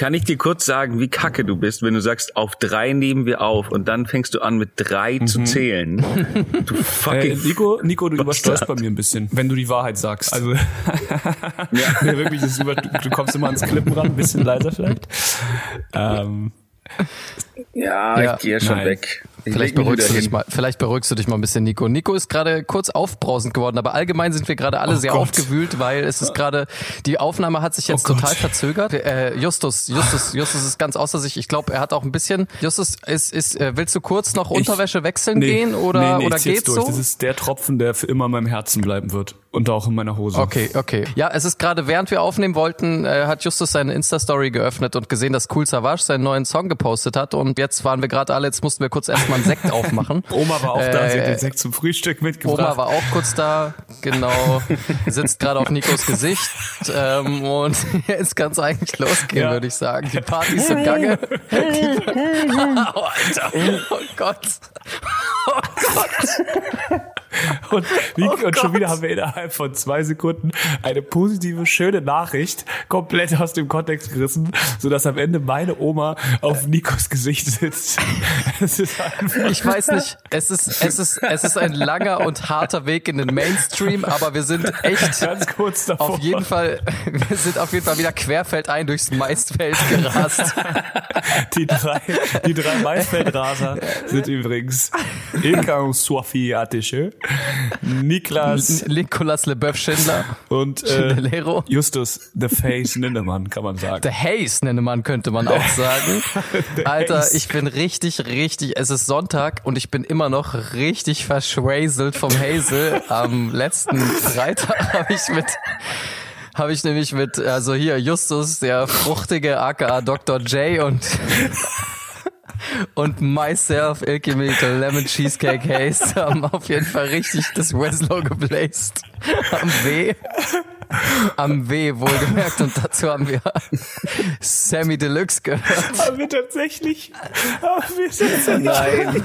Kann ich dir kurz sagen, wie kacke du bist, wenn du sagst, auf drei nehmen wir auf und dann fängst du an mit drei mhm. zu zählen? Du fucking. Äh, Nico, Nico, du übersteuerst bei mir ein bisschen, wenn du die Wahrheit sagst. Also, ja. nee, wirklich, das über, du, du kommst immer ans Klippen ran, ein bisschen leiser vielleicht. Ähm, ja, ja, ich gehe schon Nein. weg. Vielleicht beruhigst, du dich mal, vielleicht beruhigst du dich mal ein bisschen, Nico. Nico ist gerade kurz aufbrausend geworden, aber allgemein sind wir gerade alle oh sehr Gott. aufgewühlt, weil es ist gerade, die Aufnahme hat sich jetzt oh total verzögert. Äh, Justus, Justus, Justus ist ganz außer sich. Ich glaube, er hat auch ein bisschen, Justus, ist, ist, äh, willst du kurz noch Unterwäsche wechseln nee, gehen oder, nee, nee, oder geht's durch. so? Das ist der Tropfen, der für immer in meinem Herzen bleiben wird. Und auch in meiner Hose. Okay, okay. Ja, es ist gerade, während wir aufnehmen wollten, äh, hat Justus seine Insta-Story geöffnet und gesehen, dass Cool Savage seinen neuen Song gepostet hat und jetzt waren wir gerade alle, jetzt mussten wir kurz erstmal einen Sekt aufmachen. Oma war auch äh, da, sie hat den Sekt zum Frühstück mitgebracht. Oma war auch kurz da, genau, sitzt gerade auf Nikos Gesicht ähm, und jetzt kann es eigentlich losgehen, ja. würde ich sagen. Die Party ist im Gange. oh, Alter. Oh Gott. Oh Gott. Und, wie, oh und schon wieder haben wir innerhalb von zwei Sekunden eine positive, schöne Nachricht komplett aus dem Kontext gerissen, sodass am Ende meine Oma auf Nikos Gesicht sitzt. ich weiß nicht, es ist, es ist, es ist ein langer und harter Weg in den Mainstream, aber wir sind echt ganz kurz davor. Auf jeden Fall, wir sind auf jeden Fall wieder querfeldein durchs Maisfeld gerast. Die drei, die drei Maisfeldraser sind übrigens Ilka und Sophie Attische. Niklas. Nicolas Leboeuf Schindler. Und äh, Justus The Face Ninnemann, kann man sagen. The Haze Ninnemann könnte man auch sagen. Alter, ich bin richtig, richtig, es ist Sonntag und ich bin immer noch richtig verschwäselt vom Hazel. Am letzten Freitag habe ich mit habe ich nämlich mit, also hier Justus, der fruchtige aka Dr. J und und myself, Ilke Milke, Lemon Cheesecake Haze haben auf jeden Fall richtig das Weslow gebläst. Am W. Am W wohlgemerkt und dazu haben wir Sammy Deluxe gehört. Haben wir tatsächlich? Haben wir tatsächlich? Nein.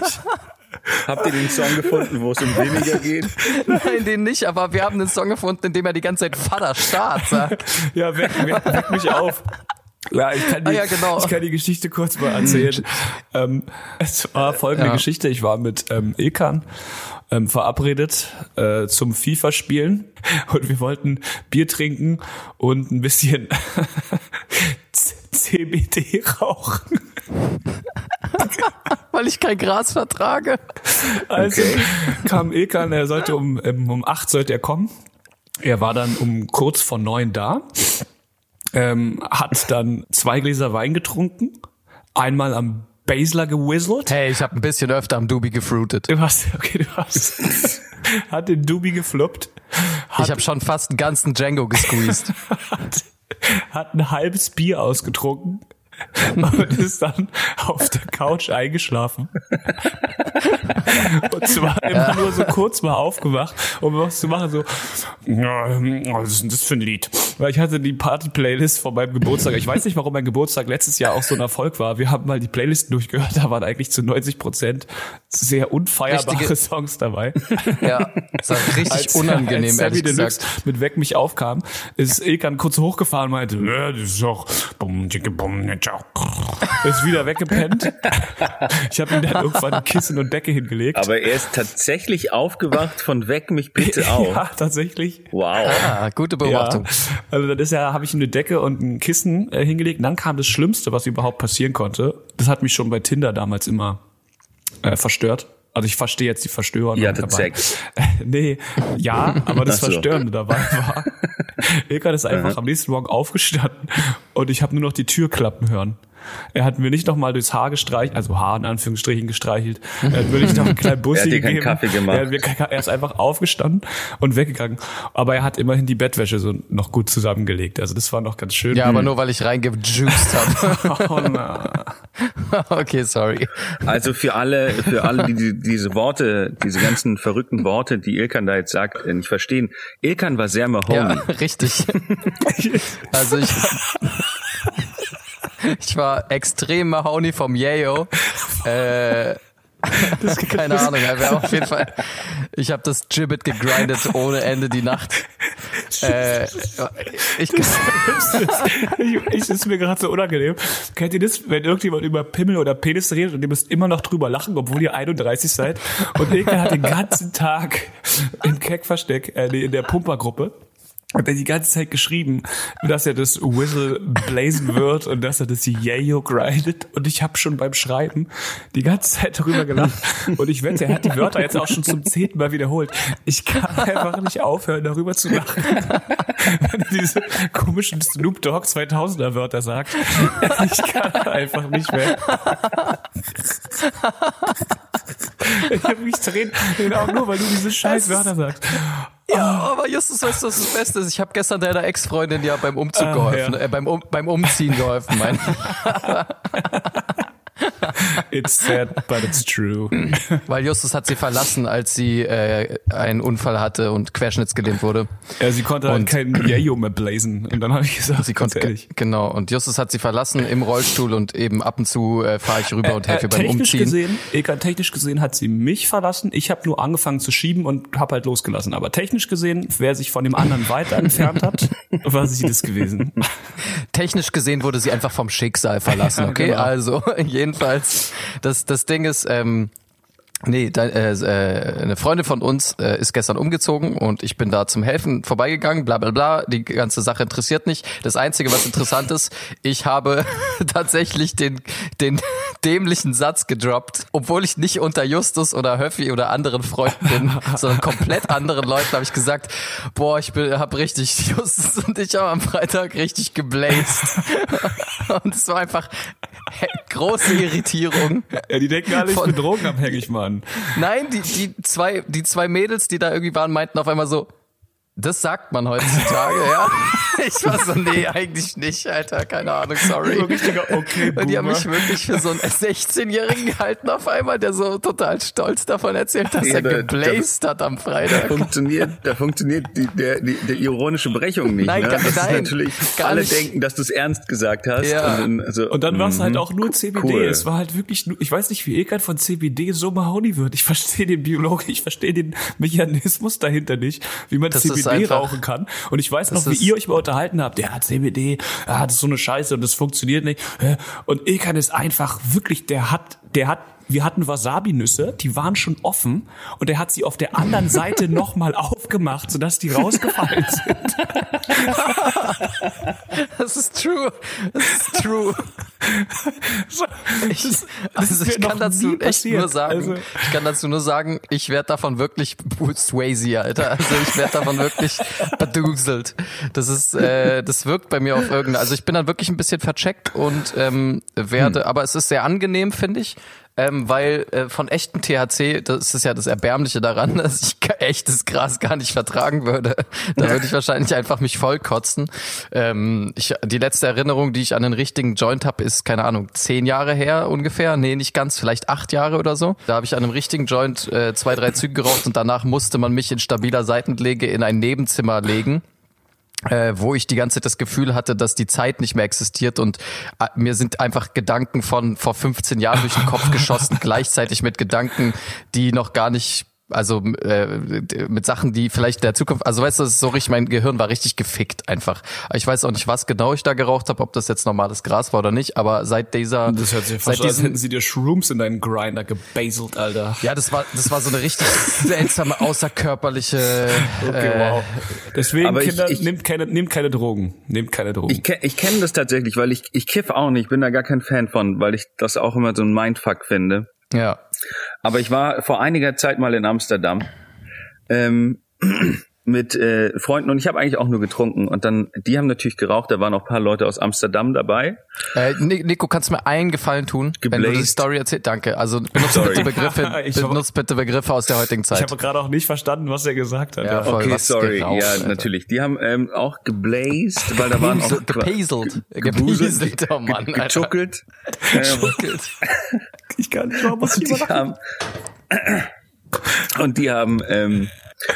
Habt ihr den Song gefunden, wo es um weniger geht? Nein, den nicht, aber wir haben einen Song gefunden, in dem er die ganze Zeit Vater Staat sagt. Ja, weck, weck, weck mich auf. Ja, ich kann die, ah, ja, genau. ich kann die Geschichte kurz mal erzählen. ähm, es war folgende ja. Geschichte. Ich war mit ähm, Ilkan ähm, verabredet äh, zum FIFA-Spielen und wir wollten Bier trinken und ein bisschen CBD rauchen. Weil ich kein Gras vertrage. Also okay. kam Ilkan, er sollte um, um acht sollte er kommen. Er war dann um kurz vor neun da ähm, hat dann zwei Gläser Wein getrunken, einmal am Basler gewhizzelt. Hey, ich habe ein bisschen öfter am Dubi gefruitet. Du hast, okay, du hast, hat den Dubi gefloppt. ich habe schon fast einen ganzen Django gesqueezed. hat, hat ein halbes Bier ausgetrunken und ist dann auf der Couch eingeschlafen. und zwar immer nur so kurz mal aufgewacht, um was zu machen, so, was ist denn das für ein Lied? Weil ich hatte die Party-Playlist von meinem Geburtstag. Ich weiß nicht, warum mein Geburtstag letztes Jahr auch so ein Erfolg war. Wir haben mal die Playlisten durchgehört, da waren eigentlich zu 90 Prozent sehr unfeierbare Richtige. Songs dabei. Ja, das war richtig als, unangenehm, als ehrlich gesagt. mit Weck mich aufkam, ist Ilkan kurz hochgefahren und meinte, ja, das ist doch, bum, ist wieder weggepennt. Ich habe ihm dann irgendwann Kissen und Decke hingelegt. Aber er ist tatsächlich aufgewacht von Weck mich bitte auf. ja, tatsächlich. Wow. Ah, gute Beobachtung. Ja. Also dann ist ja, habe ich ihm eine Decke und ein Kissen äh, hingelegt. Und dann kam das Schlimmste, was überhaupt passieren konnte. Das hat mich schon bei Tinder damals immer äh, verstört. Also ich verstehe jetzt die Verstörung. Ja, das Sex. nee, ja, aber das so. Verstörende dabei war, Ilkan ist einfach am nächsten Morgen aufgestanden und ich habe nur noch die Tür klappen hören. Er hat mir nicht nochmal durchs Haar gestreichelt, also Haar in Anführungsstrichen gestreichelt. Er hat mir nicht noch einen kleinen Bussi er hat gegeben. Kaffee gemacht. Er, mir, er ist einfach aufgestanden und weggegangen. Aber er hat immerhin die Bettwäsche so noch gut zusammengelegt. Also das war noch ganz schön. Ja, aber nur weil ich reingejuiced habe. oh, na. okay, sorry. Also für alle, für alle, die diese Worte, diese ganzen verrückten Worte, die Ilkan da jetzt sagt, nicht verstehen. Ilkan war sehr Mahoney. Ja, richtig. also ich ich war extrem Mahoney vom Yayo. Äh, das, keine das, Ahnung, aber auf jeden Fall. Ich habe das Gibbet gegrindet ohne Ende die Nacht. äh, ich, ich, ich ist mir gerade so unangenehm. Kennt ihr das, wenn irgendjemand über Pimmel oder Penis redet und ihr müsst immer noch drüber lachen, obwohl ihr 31 seid? Und Ilke hat den ganzen Tag im Keckversteck, äh, in der Pumpergruppe hat er die ganze Zeit geschrieben, dass er das Whistle blazen wird und dass er das Yayo grindet. Und ich habe schon beim Schreiben die ganze Zeit darüber gelacht. Und ich wette, er hat die Wörter jetzt auch schon zum zehnten Mal wiederholt. Ich kann einfach nicht aufhören, darüber zu lachen. Wenn er diese komischen Snoop Dogg 2000er Wörter sagt. Ich kann einfach nicht mehr. Ich habe mich Tränen auch nur, weil du diese scheiß Wörter sagst. Ja, aber Justus, weißt du, was das Beste ist? Ich habe gestern deiner Ex-Freundin ja beim Umzug ah, geholfen, ja. äh, beim, um, beim Umziehen geholfen, mein. It's sad, but it's true. Weil Justus hat sie verlassen, als sie äh, einen Unfall hatte und querschnittsgelähmt wurde. Ja, sie konnte halt und halt kein Yayo mehr blazen. Und dann habe ich gesagt, sie konnte ehrlich. genau. Und Justus hat sie verlassen im Rollstuhl und eben ab und zu äh, fahre ich rüber und helfe äh, äh, beim Umziehen. Gesehen, Eka, technisch gesehen hat sie mich verlassen. Ich habe nur angefangen zu schieben und habe halt losgelassen. Aber technisch gesehen, wer sich von dem anderen weiter entfernt hat, war sie das gewesen. Technisch gesehen wurde sie einfach vom Schicksal verlassen. Okay, ja, genau. also jedenfalls das, das Ding ist, ähm, Nee, da, äh, äh, eine Freundin von uns äh, ist gestern umgezogen und ich bin da zum Helfen vorbeigegangen, bla bla bla. Die ganze Sache interessiert nicht. Das Einzige, was interessant ist, ich habe tatsächlich den, den dämlichen Satz gedroppt, obwohl ich nicht unter Justus oder Höffi oder anderen Freunden bin, sondern komplett anderen Leuten habe ich gesagt, boah, ich bin, hab richtig, Justus und ich haben am Freitag richtig gebläst. und es war einfach große Irritierung. Ja, die denken alle, ich bin drogenabhängig, Mann. Nein, die, die zwei, die zwei Mädels, die da irgendwie waren, meinten auf einmal so, das sagt man heutzutage, ja. Ich war so, nee, eigentlich nicht, Alter, keine Ahnung, sorry. okay, Und die haben mich wirklich für so einen 16-Jährigen gehalten auf einmal, der so total stolz davon erzählt, dass ja, er geblazed da, hat am Freitag. Da funktioniert, da funktioniert die, der, die, der ironische Brechung nicht. Nein, ne? gar, das nein, ist natürlich, alle nicht. denken, dass du es ernst gesagt hast. Ja. Und, also, und dann war es halt auch nur CBD. Cool. Es war halt wirklich nur, ich weiß nicht, wie Ilkan von CBD so Mahoney wird. Ich verstehe den Biologen, ich verstehe den Mechanismus dahinter nicht, wie man das CBD CBD rauchen kann. Und ich weiß noch, wie ihr euch mal unterhalten habt. Der hat CBD, er hat so eine Scheiße und das funktioniert nicht. Und Ilkan ist einfach wirklich, der hat, der hat wir hatten Wasabi-Nüsse, die waren schon offen und er hat sie auf der anderen Seite nochmal aufgemacht, sodass die rausgefallen sind. Das ist true. Das ist true. Ich, also ich kann dazu echt nur sagen, also, ich kann dazu nur sagen, ich werde davon wirklich Swayze, Alter. Also ich werde davon wirklich beduselt. Das ist, äh, das wirkt bei mir auf irgendeine. Also ich bin dann wirklich ein bisschen vercheckt und ähm, werde, hm. aber es ist sehr angenehm, finde ich ähm, weil äh, von echten THC, das ist ja das Erbärmliche daran, dass ich echtes Gras gar nicht vertragen würde. Da würde ich wahrscheinlich einfach mich vollkotzen. Ähm, ich, die letzte Erinnerung, die ich an den richtigen Joint habe, ist, keine Ahnung, zehn Jahre her ungefähr. Nee, nicht ganz, vielleicht acht Jahre oder so. Da habe ich an einem richtigen Joint äh, zwei, drei Züge geraucht und danach musste man mich in stabiler Seitenlege in ein Nebenzimmer legen äh, wo ich die ganze Zeit das Gefühl hatte, dass die Zeit nicht mehr existiert und äh, mir sind einfach Gedanken von vor 15 Jahren durch den Kopf geschossen, gleichzeitig mit Gedanken, die noch gar nicht also äh, mit Sachen, die vielleicht der Zukunft, also weißt du, das ist so richtig, mein Gehirn war richtig gefickt einfach. Ich weiß auch nicht, was genau ich da geraucht habe, ob das jetzt normales Gras war oder nicht, aber seit dieser Das hört sich fast seit diesen, hätten sie dir Shrooms in deinen Grinder gebaselt, Alter. Ja, das war das war so eine richtig seltsame außerkörperliche Okay, äh, wow. Deswegen aber Kinder, ich, ich, nehmt keine nehmt keine Drogen, nehmt keine Drogen. Ich, ich kenne das tatsächlich, weil ich ich kiff auch nicht, bin da gar kein Fan von, weil ich das auch immer so ein Mindfuck finde. Ja. Aber ich war vor einiger Zeit mal in Amsterdam. Ähm, mit äh, Freunden und ich habe eigentlich auch nur getrunken und dann die haben natürlich geraucht, da waren auch paar Leute aus Amsterdam dabei. Äh, Nico, kannst du mir einen Gefallen tun, Geblazed. wenn du die Story erzählst? Danke. Also benutze bitte Begriffe, benutze bitte Begriffe aus der heutigen Zeit. Ich habe gerade auch nicht verstanden, was er gesagt hat. Ja, voll, okay, sorry. Geraucht, ja, Alter. natürlich. Die haben ähm, auch geblazed, weil da waren auch gepaselt, gepaselt, oh Mann, gechuckelt. Gechuckelt. ich kann nicht mal was und die haben und die haben ähm,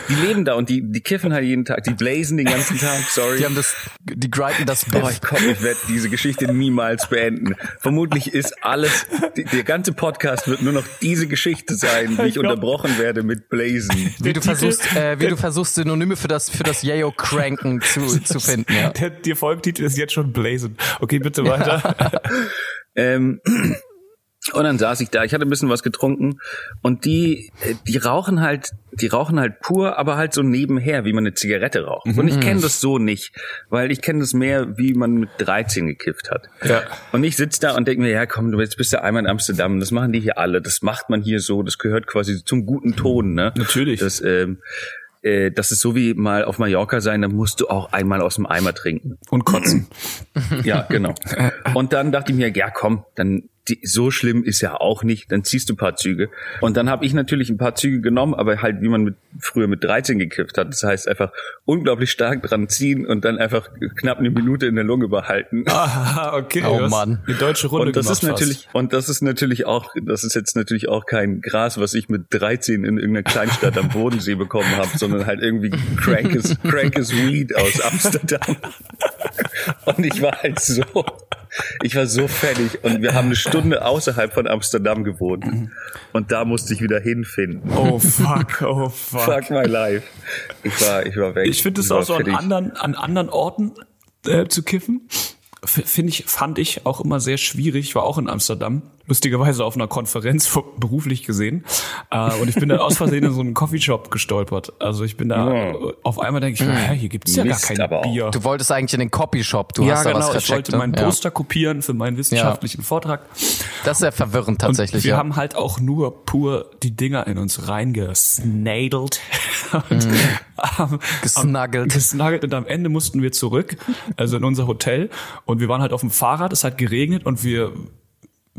Die leben da und die, die kiffen halt jeden Tag, die blazen den ganzen Tag, sorry. Die haben das, die grinden das Biff. Oh, ich komm, ich werde diese Geschichte niemals beenden. Vermutlich ist alles, die, der ganze Podcast wird nur noch diese Geschichte sein, wie ich unterbrochen werde mit Blazen. wie du versuchst, äh, wie du versuchst Synonyme für das für das Yayo Cranken zu, zu finden. Ja. Der, der Folgentitel ist jetzt schon Blazen. Okay, bitte weiter. Ähm, und dann saß ich da, ich hatte ein bisschen was getrunken und die, äh, die rauchen halt, die rauchen halt pur, aber halt so nebenher, wie man eine Zigarette raucht. Und ich kenne das so nicht, weil ich kenne das mehr, wie man mit 13 gekifft hat. Ja. Und ich sitz da und denke mir, ja komm, du jetzt bist ja einmal in Amsterdam, das machen die hier alle, das macht man hier so, das gehört quasi zum guten Ton, ne? Natürlich. Das, ähm, äh, das ist so wie mal auf Mallorca sein, da musst du auch einmal aus dem Eimer trinken. Und kotzen. Ja, genau. Und dann dachte ich mir, ja komm, dann die, so schlimm ist ja auch nicht, dann ziehst du ein paar Züge. Und dann habe ich natürlich ein paar Züge genommen, aber halt wie man mit, früher mit 13 gekifft hat. Das heißt einfach unglaublich stark dran ziehen und dann einfach knapp eine Minute in der Lunge behalten. Ah, okay. Oh Mann. Die deutsche Runde Und das ist natürlich, und das ist natürlich auch, das ist jetzt natürlich auch kein Gras, was ich mit 13 in irgendeiner Kleinstadt am Bodensee bekommen habe, sondern halt irgendwie crankes, crankes Weed aus Amsterdam. Und ich war halt so, ich war so fertig und wir haben eine Stunde außerhalb von Amsterdam gewohnt und da musste ich wieder hinfinden. fast. Oh fuck, oh fuck. Fuck my life. Ich war, ich war weg. Ich finde es auch so an anderen, an anderen Orten äh, zu kiffen. Finde ich, fand ich auch immer sehr schwierig. Ich war auch in Amsterdam, lustigerweise auf einer Konferenz beruflich gesehen. Äh, und ich bin dann aus Versehen in so einen Coffeeshop gestolpert. Also ich bin da, Ja. auf einmal denke ich, mir, hä, hier gibt's ja Mist, gar kein. Bier. Du wolltest eigentlich in den Copyshop. Du ja, hast da genau. was Ich vercheckt. wollte ne? meinen ja. Poster kopieren für meinen wissenschaftlichen Vortrag. Das ist ja verwirrend tatsächlich. Und wir ja. haben halt auch nur pur die Dinger in uns reingesnadelt. Und Mhm. haben- Gesnuggelt. gesnuggelt und am Ende mussten wir zurück, also in unser Hotel. Und wir waren halt auf dem Fahrrad, es hat geregnet und wir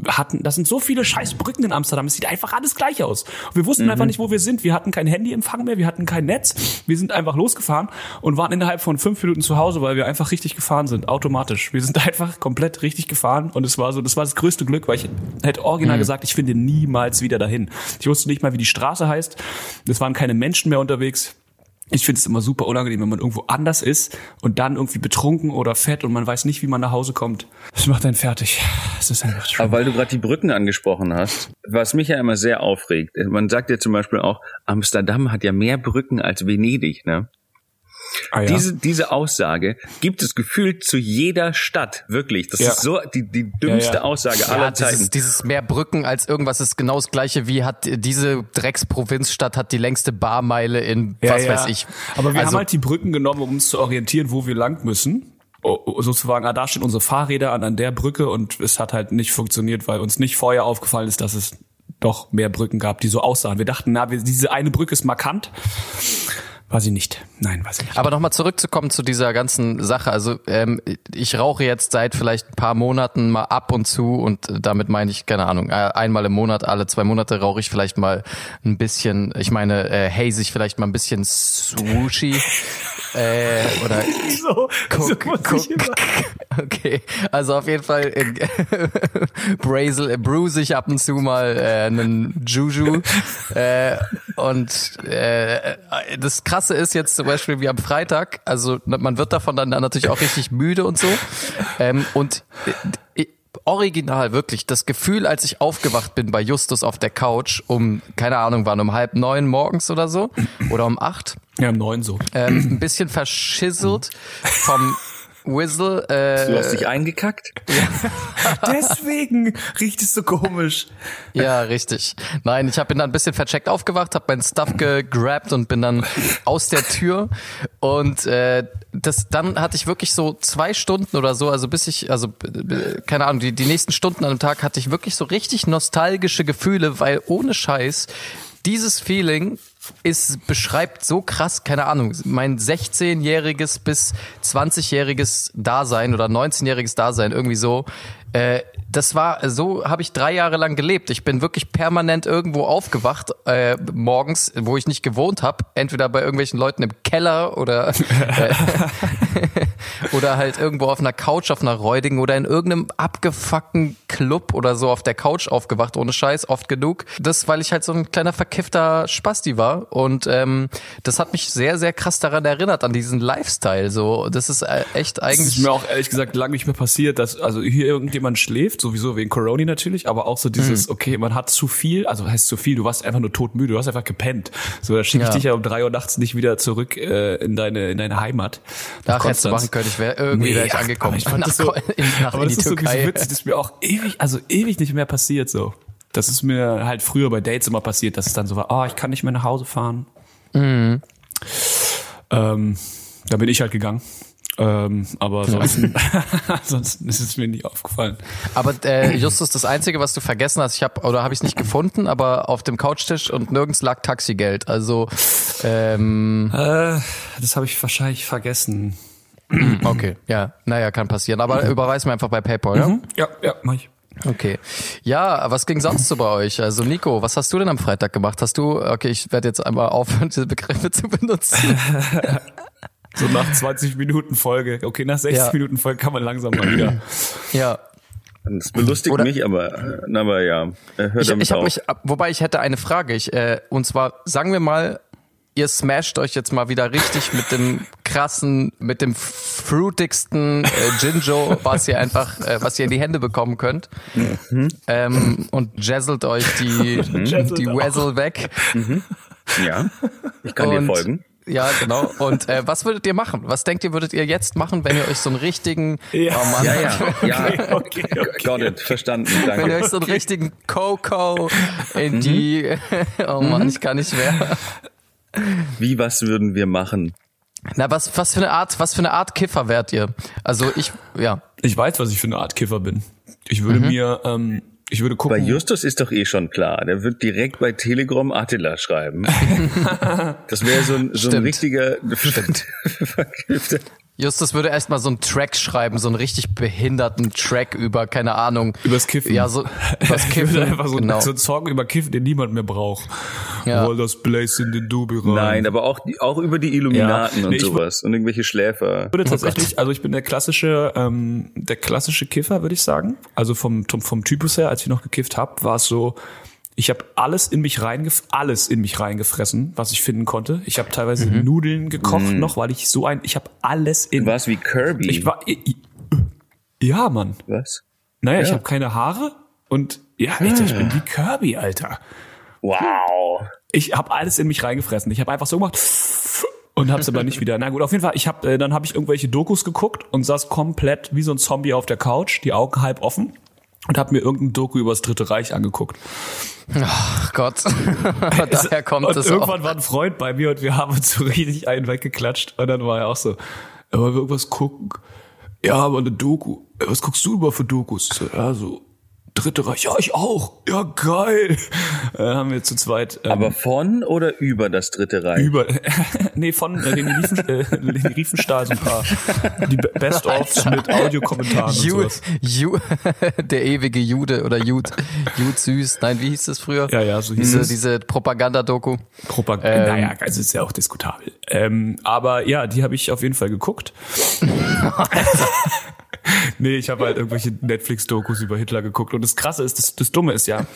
hatten, das sind so viele scheiß Brücken in Amsterdam, es sieht einfach alles gleich aus. Und wir wussten einfach nicht, wo wir sind. Wir hatten kein Handyempfang mehr, wir hatten kein Netz. Wir sind einfach losgefahren und waren innerhalb von fünf Minuten zu Hause, weil wir einfach richtig gefahren sind, automatisch. Wir sind einfach komplett richtig gefahren und es war so, das war das größte Glück, weil ich hätte original gesagt, ich finde niemals wieder dahin. Ich wusste nicht mal, wie die Straße heißt. Es waren keine Menschen mehr unterwegs. Ich finde es immer super unangenehm, wenn man irgendwo anders ist und dann irgendwie betrunken oder fett und man weiß nicht, wie man nach Hause kommt. Das macht einen fertig. Es ist einfach schlimm. Aber weil du gerade die Brücken angesprochen hast, was mich ja immer sehr aufregt, man sagt ja zum Beispiel auch, Amsterdam hat ja mehr Brücken als Venedig, ne? Ah, ja. Diese, diese Aussage gibt es gefühlt zu jeder Stadt, wirklich. Das Ja. ist so die, die dümmste Ja, ja. Aussage Ja, aller dieses, Zeiten. dieses mehr Brücken als irgendwas ist genau das gleiche wie hat diese Drecksprovinzstadt hat die längste Barmeile in Ja, was ja. weiß ich. Aber wir also, haben halt die Brücken genommen, um uns zu orientieren, wo wir lang müssen. Oh, sozusagen, ah, da stehen unsere Fahrräder an, an der Brücke und es hat halt nicht funktioniert, weil uns nicht vorher aufgefallen ist, dass es doch mehr Brücken gab, die so aussahen. Wir dachten, na, wir, diese eine Brücke ist markant. Weiß ich nicht. Nein, weiß ich nicht. Aber nochmal zurückzukommen zu dieser ganzen Sache. Also ähm, ich rauche jetzt seit vielleicht ein paar Monaten mal ab und zu und damit meine ich, keine Ahnung, äh, einmal im Monat, alle zwei Monate rauche ich vielleicht mal ein bisschen, ich meine, äh, haze ich vielleicht mal ein bisschen Sushi. äh, oder So, Guck, guck. Okay, also auf jeden Fall äh, Brazel, äh, bruise ich ab und zu mal äh, einen Juju äh, und äh, das Krasse ist jetzt zum Beispiel wie am Freitag, also man wird davon dann natürlich auch richtig müde und so. Ähm, und äh, original wirklich das Gefühl, als ich aufgewacht bin bei Justus auf der Couch um keine Ahnung wann um halb neun morgens oder so oder um acht. Ja, im neuen so. ähm, ein bisschen verschisselt vom Whistle. Du Äh, hast dich eingekackt? Deswegen riecht es so komisch. ja, richtig. Nein, ich hab, bin dann ein bisschen vercheckt aufgewacht, habe meinen Stuff gegrabt und bin dann aus der Tür. Und äh, das dann hatte ich wirklich so zwei Stunden oder so, also bis ich, also äh, keine Ahnung, die, die nächsten Stunden an dem Tag hatte ich wirklich so richtig nostalgische Gefühle, weil ohne Scheiß dieses Feeling ist, beschreibt so krass, keine Ahnung, mein 16-jähriges bis 20-jähriges Dasein oder 19-jähriges Dasein, irgendwie so. Äh, das war, so habe ich drei Jahre lang gelebt. Ich bin wirklich permanent irgendwo aufgewacht, äh, morgens, wo ich nicht gewohnt habe. Entweder bei irgendwelchen Leuten im Keller oder, äh, oder halt irgendwo auf einer Couch, auf einer Räudigen oder in irgendeinem abgefuckten Club oder so auf der Couch aufgewacht, ohne Scheiß, oft genug. Das, weil ich halt so ein kleiner verkiffter Spasti war. Und ähm, das hat mich sehr, sehr krass daran erinnert, an diesen Lifestyle. So, das ist äh, echt eigentlich. Das ist mir auch ehrlich gesagt lange nicht mehr passiert, dass also hier irgendjemand schläft, sowieso wegen Corona natürlich, aber auch so dieses, mhm. okay, man hat zu viel, also heißt zu viel, du warst einfach nur todmüde, du hast einfach gepennt. So, da schicke ich ja. dich ja um drei Uhr nachts nicht wieder zurück äh, in deine in deine Heimat. Ach, hättest du machen können, ich wäre irgendwie nee, wäre ich angekommen. Ich fand nach, das so, in, nach aber in das ist Türkei. so witzig, das ist mir auch ewig, also ewig nicht mehr passiert so. Das ist mir halt früher bei Dates immer passiert, dass es dann so war, oh, ich kann nicht mehr nach Hause fahren. Mhm. Ähm, da bin ich halt gegangen. Ähm, aber ansonsten, ansonsten ist es mir nicht aufgefallen. Aber äh, Justus, das Einzige, was du vergessen hast, ich habe oder habe ich nicht gefunden, aber auf dem Couchtisch und nirgends lag Taxigeld. Also ähm, äh, das habe ich wahrscheinlich vergessen. Okay, ja, naja, kann passieren. Aber überweis mir einfach bei PayPal, ja? Mhm. Ja, ja, mach ich. Okay. Ja, was ging sonst so bei euch? Also Nico, was hast du denn am Freitag gemacht? Hast du, okay, ich werde jetzt einmal aufhören, diese Begriffe zu benutzen. so nach 20 Minuten Folge. Okay, nach 60 ja. Minuten Folge kann man langsam mal wieder. Ja. Das belustigt Oder, mich, aber, aber ja, hört ich, ich auf. Mich, wobei ich hätte eine Frage. Ich, äh, und zwar, sagen wir mal, ihr smasht euch jetzt mal wieder richtig mit dem krassen, mit dem fruitigsten äh, Jinjo, was ihr einfach, äh, was ihr in die Hände bekommen könnt. Mhm. Ähm, und jazzelt euch die, die Wezzle weg. Mhm. Ja, ich kann und, dir folgen. Ja, genau. Und äh, was würdet ihr machen? Was denkt ihr, würdet ihr jetzt machen, wenn ihr euch so einen richtigen ja. Oh Mann, ja, ja, ja. Okay, okay, okay. Got it, verstanden. Danke. Wenn ihr euch so einen richtigen Coco in mhm. die Oh Mann, mhm. ich kann nicht mehr. Wie, was würden wir machen? Na, was, was für eine Art, was für eine Art Kiffer wärt ihr? Also ich, ja. Ich weiß, was ich für eine Art Kiffer bin. Ich würde mhm. mir, ähm, ich würde gucken. Bei Justus ist doch eh schon klar. Der wird direkt bei Telegram Attila schreiben. das wäre so ein, so ein richtiger Justus würde erstmal so einen Track schreiben, so einen richtig behinderten Track über, keine Ahnung. Übers Kiffen. Ja, so, übers Kiffen. einfach so, genau. so einen Song über Kiffen, den niemand mehr braucht. Ja. All das Blaze in den Dubi rein. Nein, aber auch, auch über die Illuminaten ja. und nee, sowas und irgendwelche Schläfer. Ich würde tatsächlich, also ich bin der klassische, ähm, der klassische Kiffer, würde ich sagen. Also vom, vom Typus her, als ich noch gekifft habe, war es so, ich habe alles in mich reingef alles in mich reingefressen, was ich finden konnte. Ich habe teilweise mhm. Nudeln gekocht mhm. noch, weil ich so ein ich habe alles in Du warst wie Kirby. Ich war ich, Ja, Mann. Was? Naja, ja. ich habe keine Haare und ja, Alter, ich bin wie Kirby, Alter. Wow. Ich habe alles in mich reingefressen. Ich habe einfach so gemacht und hab's aber nicht wieder. Na gut, auf jeden Fall, ich habe äh, dann habe ich irgendwelche Dokus geguckt und saß komplett wie so ein Zombie auf der Couch, die Augen halb offen und habe mir irgendein Doku über das Dritte Reich angeguckt. Ach Gott, daher kommt und es Irgendwann auch. war ein Freund bei mir und wir haben uns so richtig einen weggeklatscht und dann war er auch so, wollen wir irgendwas gucken? Ja, aber eine Doku. Was guckst du über für Dokus? Ja, so Dritte Reich, ja, ich auch. Ja, geil. Äh, haben wir zu zweit. Ähm, Aber von oder über das Dritte Reich? Über, nee, von äh, Leni, Riefen, äh, Leni Riefenstahl so ein paar. Die Best-ofs mit Audiokommentaren und sowas. Ju, der ewige Jude oder Jud, Jud süß. Nein, wie hieß das früher? Ja, ja, so hieß diese, es. Diese Propaganda-Doku. Propaganda, ähm, naja, also ist ja auch diskutabel. Ähm, aber ja, die habe ich auf jeden Fall geguckt. nee, ich habe halt irgendwelche Netflix-Dokus über Hitler geguckt. Und das Krasse ist, das, das Dumme ist ja,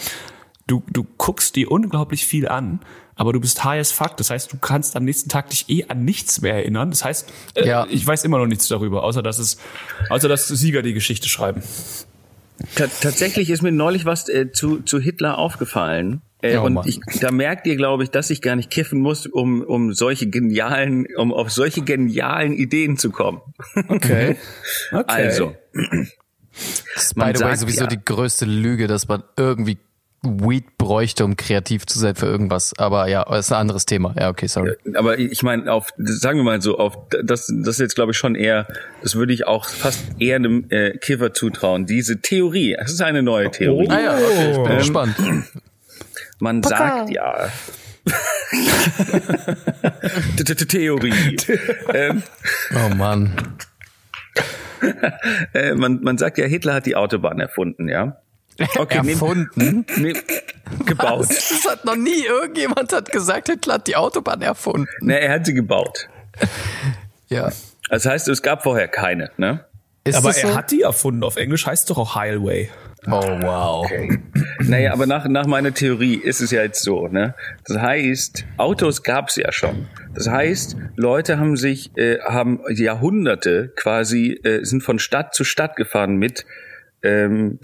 du, du guckst dir unglaublich viel an, aber du bist high as fuck. Das heißt, du kannst am nächsten Tag dich eh an nichts mehr erinnern. Das heißt, äh, ja. ich weiß immer noch nichts darüber, außer dass es, außer dass Sieger die Geschichte schreiben. T tatsächlich ist mir neulich was äh, zu, zu Hitler aufgefallen. Äh, oh, und ich, da merkt ihr, glaube ich, dass ich gar nicht kiffen muss, um, um solche genialen, um auf solche genialen Ideen zu kommen. Okay. okay. Also. Das ist by the way sowieso ja, die größte Lüge, dass man irgendwie Weed bräuchte, um kreativ zu sein für irgendwas. Aber ja, das ist ein anderes Thema. Ja, okay, sorry. Aber ich meine, auf, sagen wir mal so, auf das, das ist jetzt glaube ich schon eher, das würde ich auch fast eher einem äh, Kiffer zutrauen. Diese Theorie, das ist eine neue Theorie. Oh, ah ja, okay, ich bin ähm, gespannt. Man Paka. sagt ja. Theorie. Ähm, oh Mann. Äh, man, man sagt ja, Hitler hat die Autobahn erfunden, ja. Okay, erfunden? Nehm, nehm, gebaut. Was? Das hat noch nie irgendjemand hat gesagt, Hitler hat die Autobahn erfunden. Ne, er hat sie gebaut. ja. Das heißt, es gab vorher keine, ne? Ist Aber er so? hat die erfunden. Auf Englisch heißt es doch auch Highway. Oh, wow. Okay. Naja, aber nach, nach meiner Theorie ist es ja jetzt so, ne? Das heißt, Autos gab es ja schon. Das heißt, Leute haben sich, äh, haben Jahrhunderte quasi, äh, sind von Stadt zu Stadt gefahren mit ähm,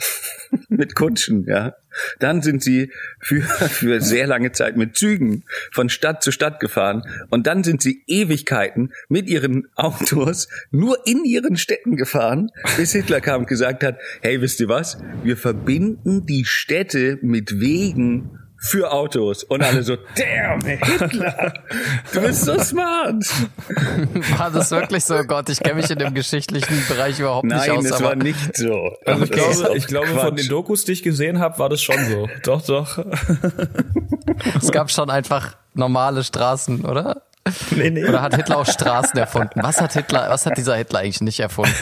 mit Kutschen, ja. Dann sind sie für, für sehr lange Zeit mit Zügen von Stadt zu Stadt gefahren und dann sind sie Ewigkeiten mit ihren Autos nur in ihren Städten gefahren, bis Hitler kam und gesagt hat, hey, wisst ihr was? Wir verbinden die Städte mit Wegen für Autos. Und alle so, damn, Hitler, du bist so smart. War das wirklich so? Gott, ich kenne mich in dem geschichtlichen Bereich überhaupt Nein, nicht aus. es war nicht so. Also ich Das glaube, ich glaube von den Dokus, die ich gesehen habe, war das schon so. Doch, doch. es gab schon einfach normale Straßen, oder? Nee, nee. Oder hat Hitler auch Straßen erfunden? Was hat Hitler, was hat dieser Hitler eigentlich nicht erfunden?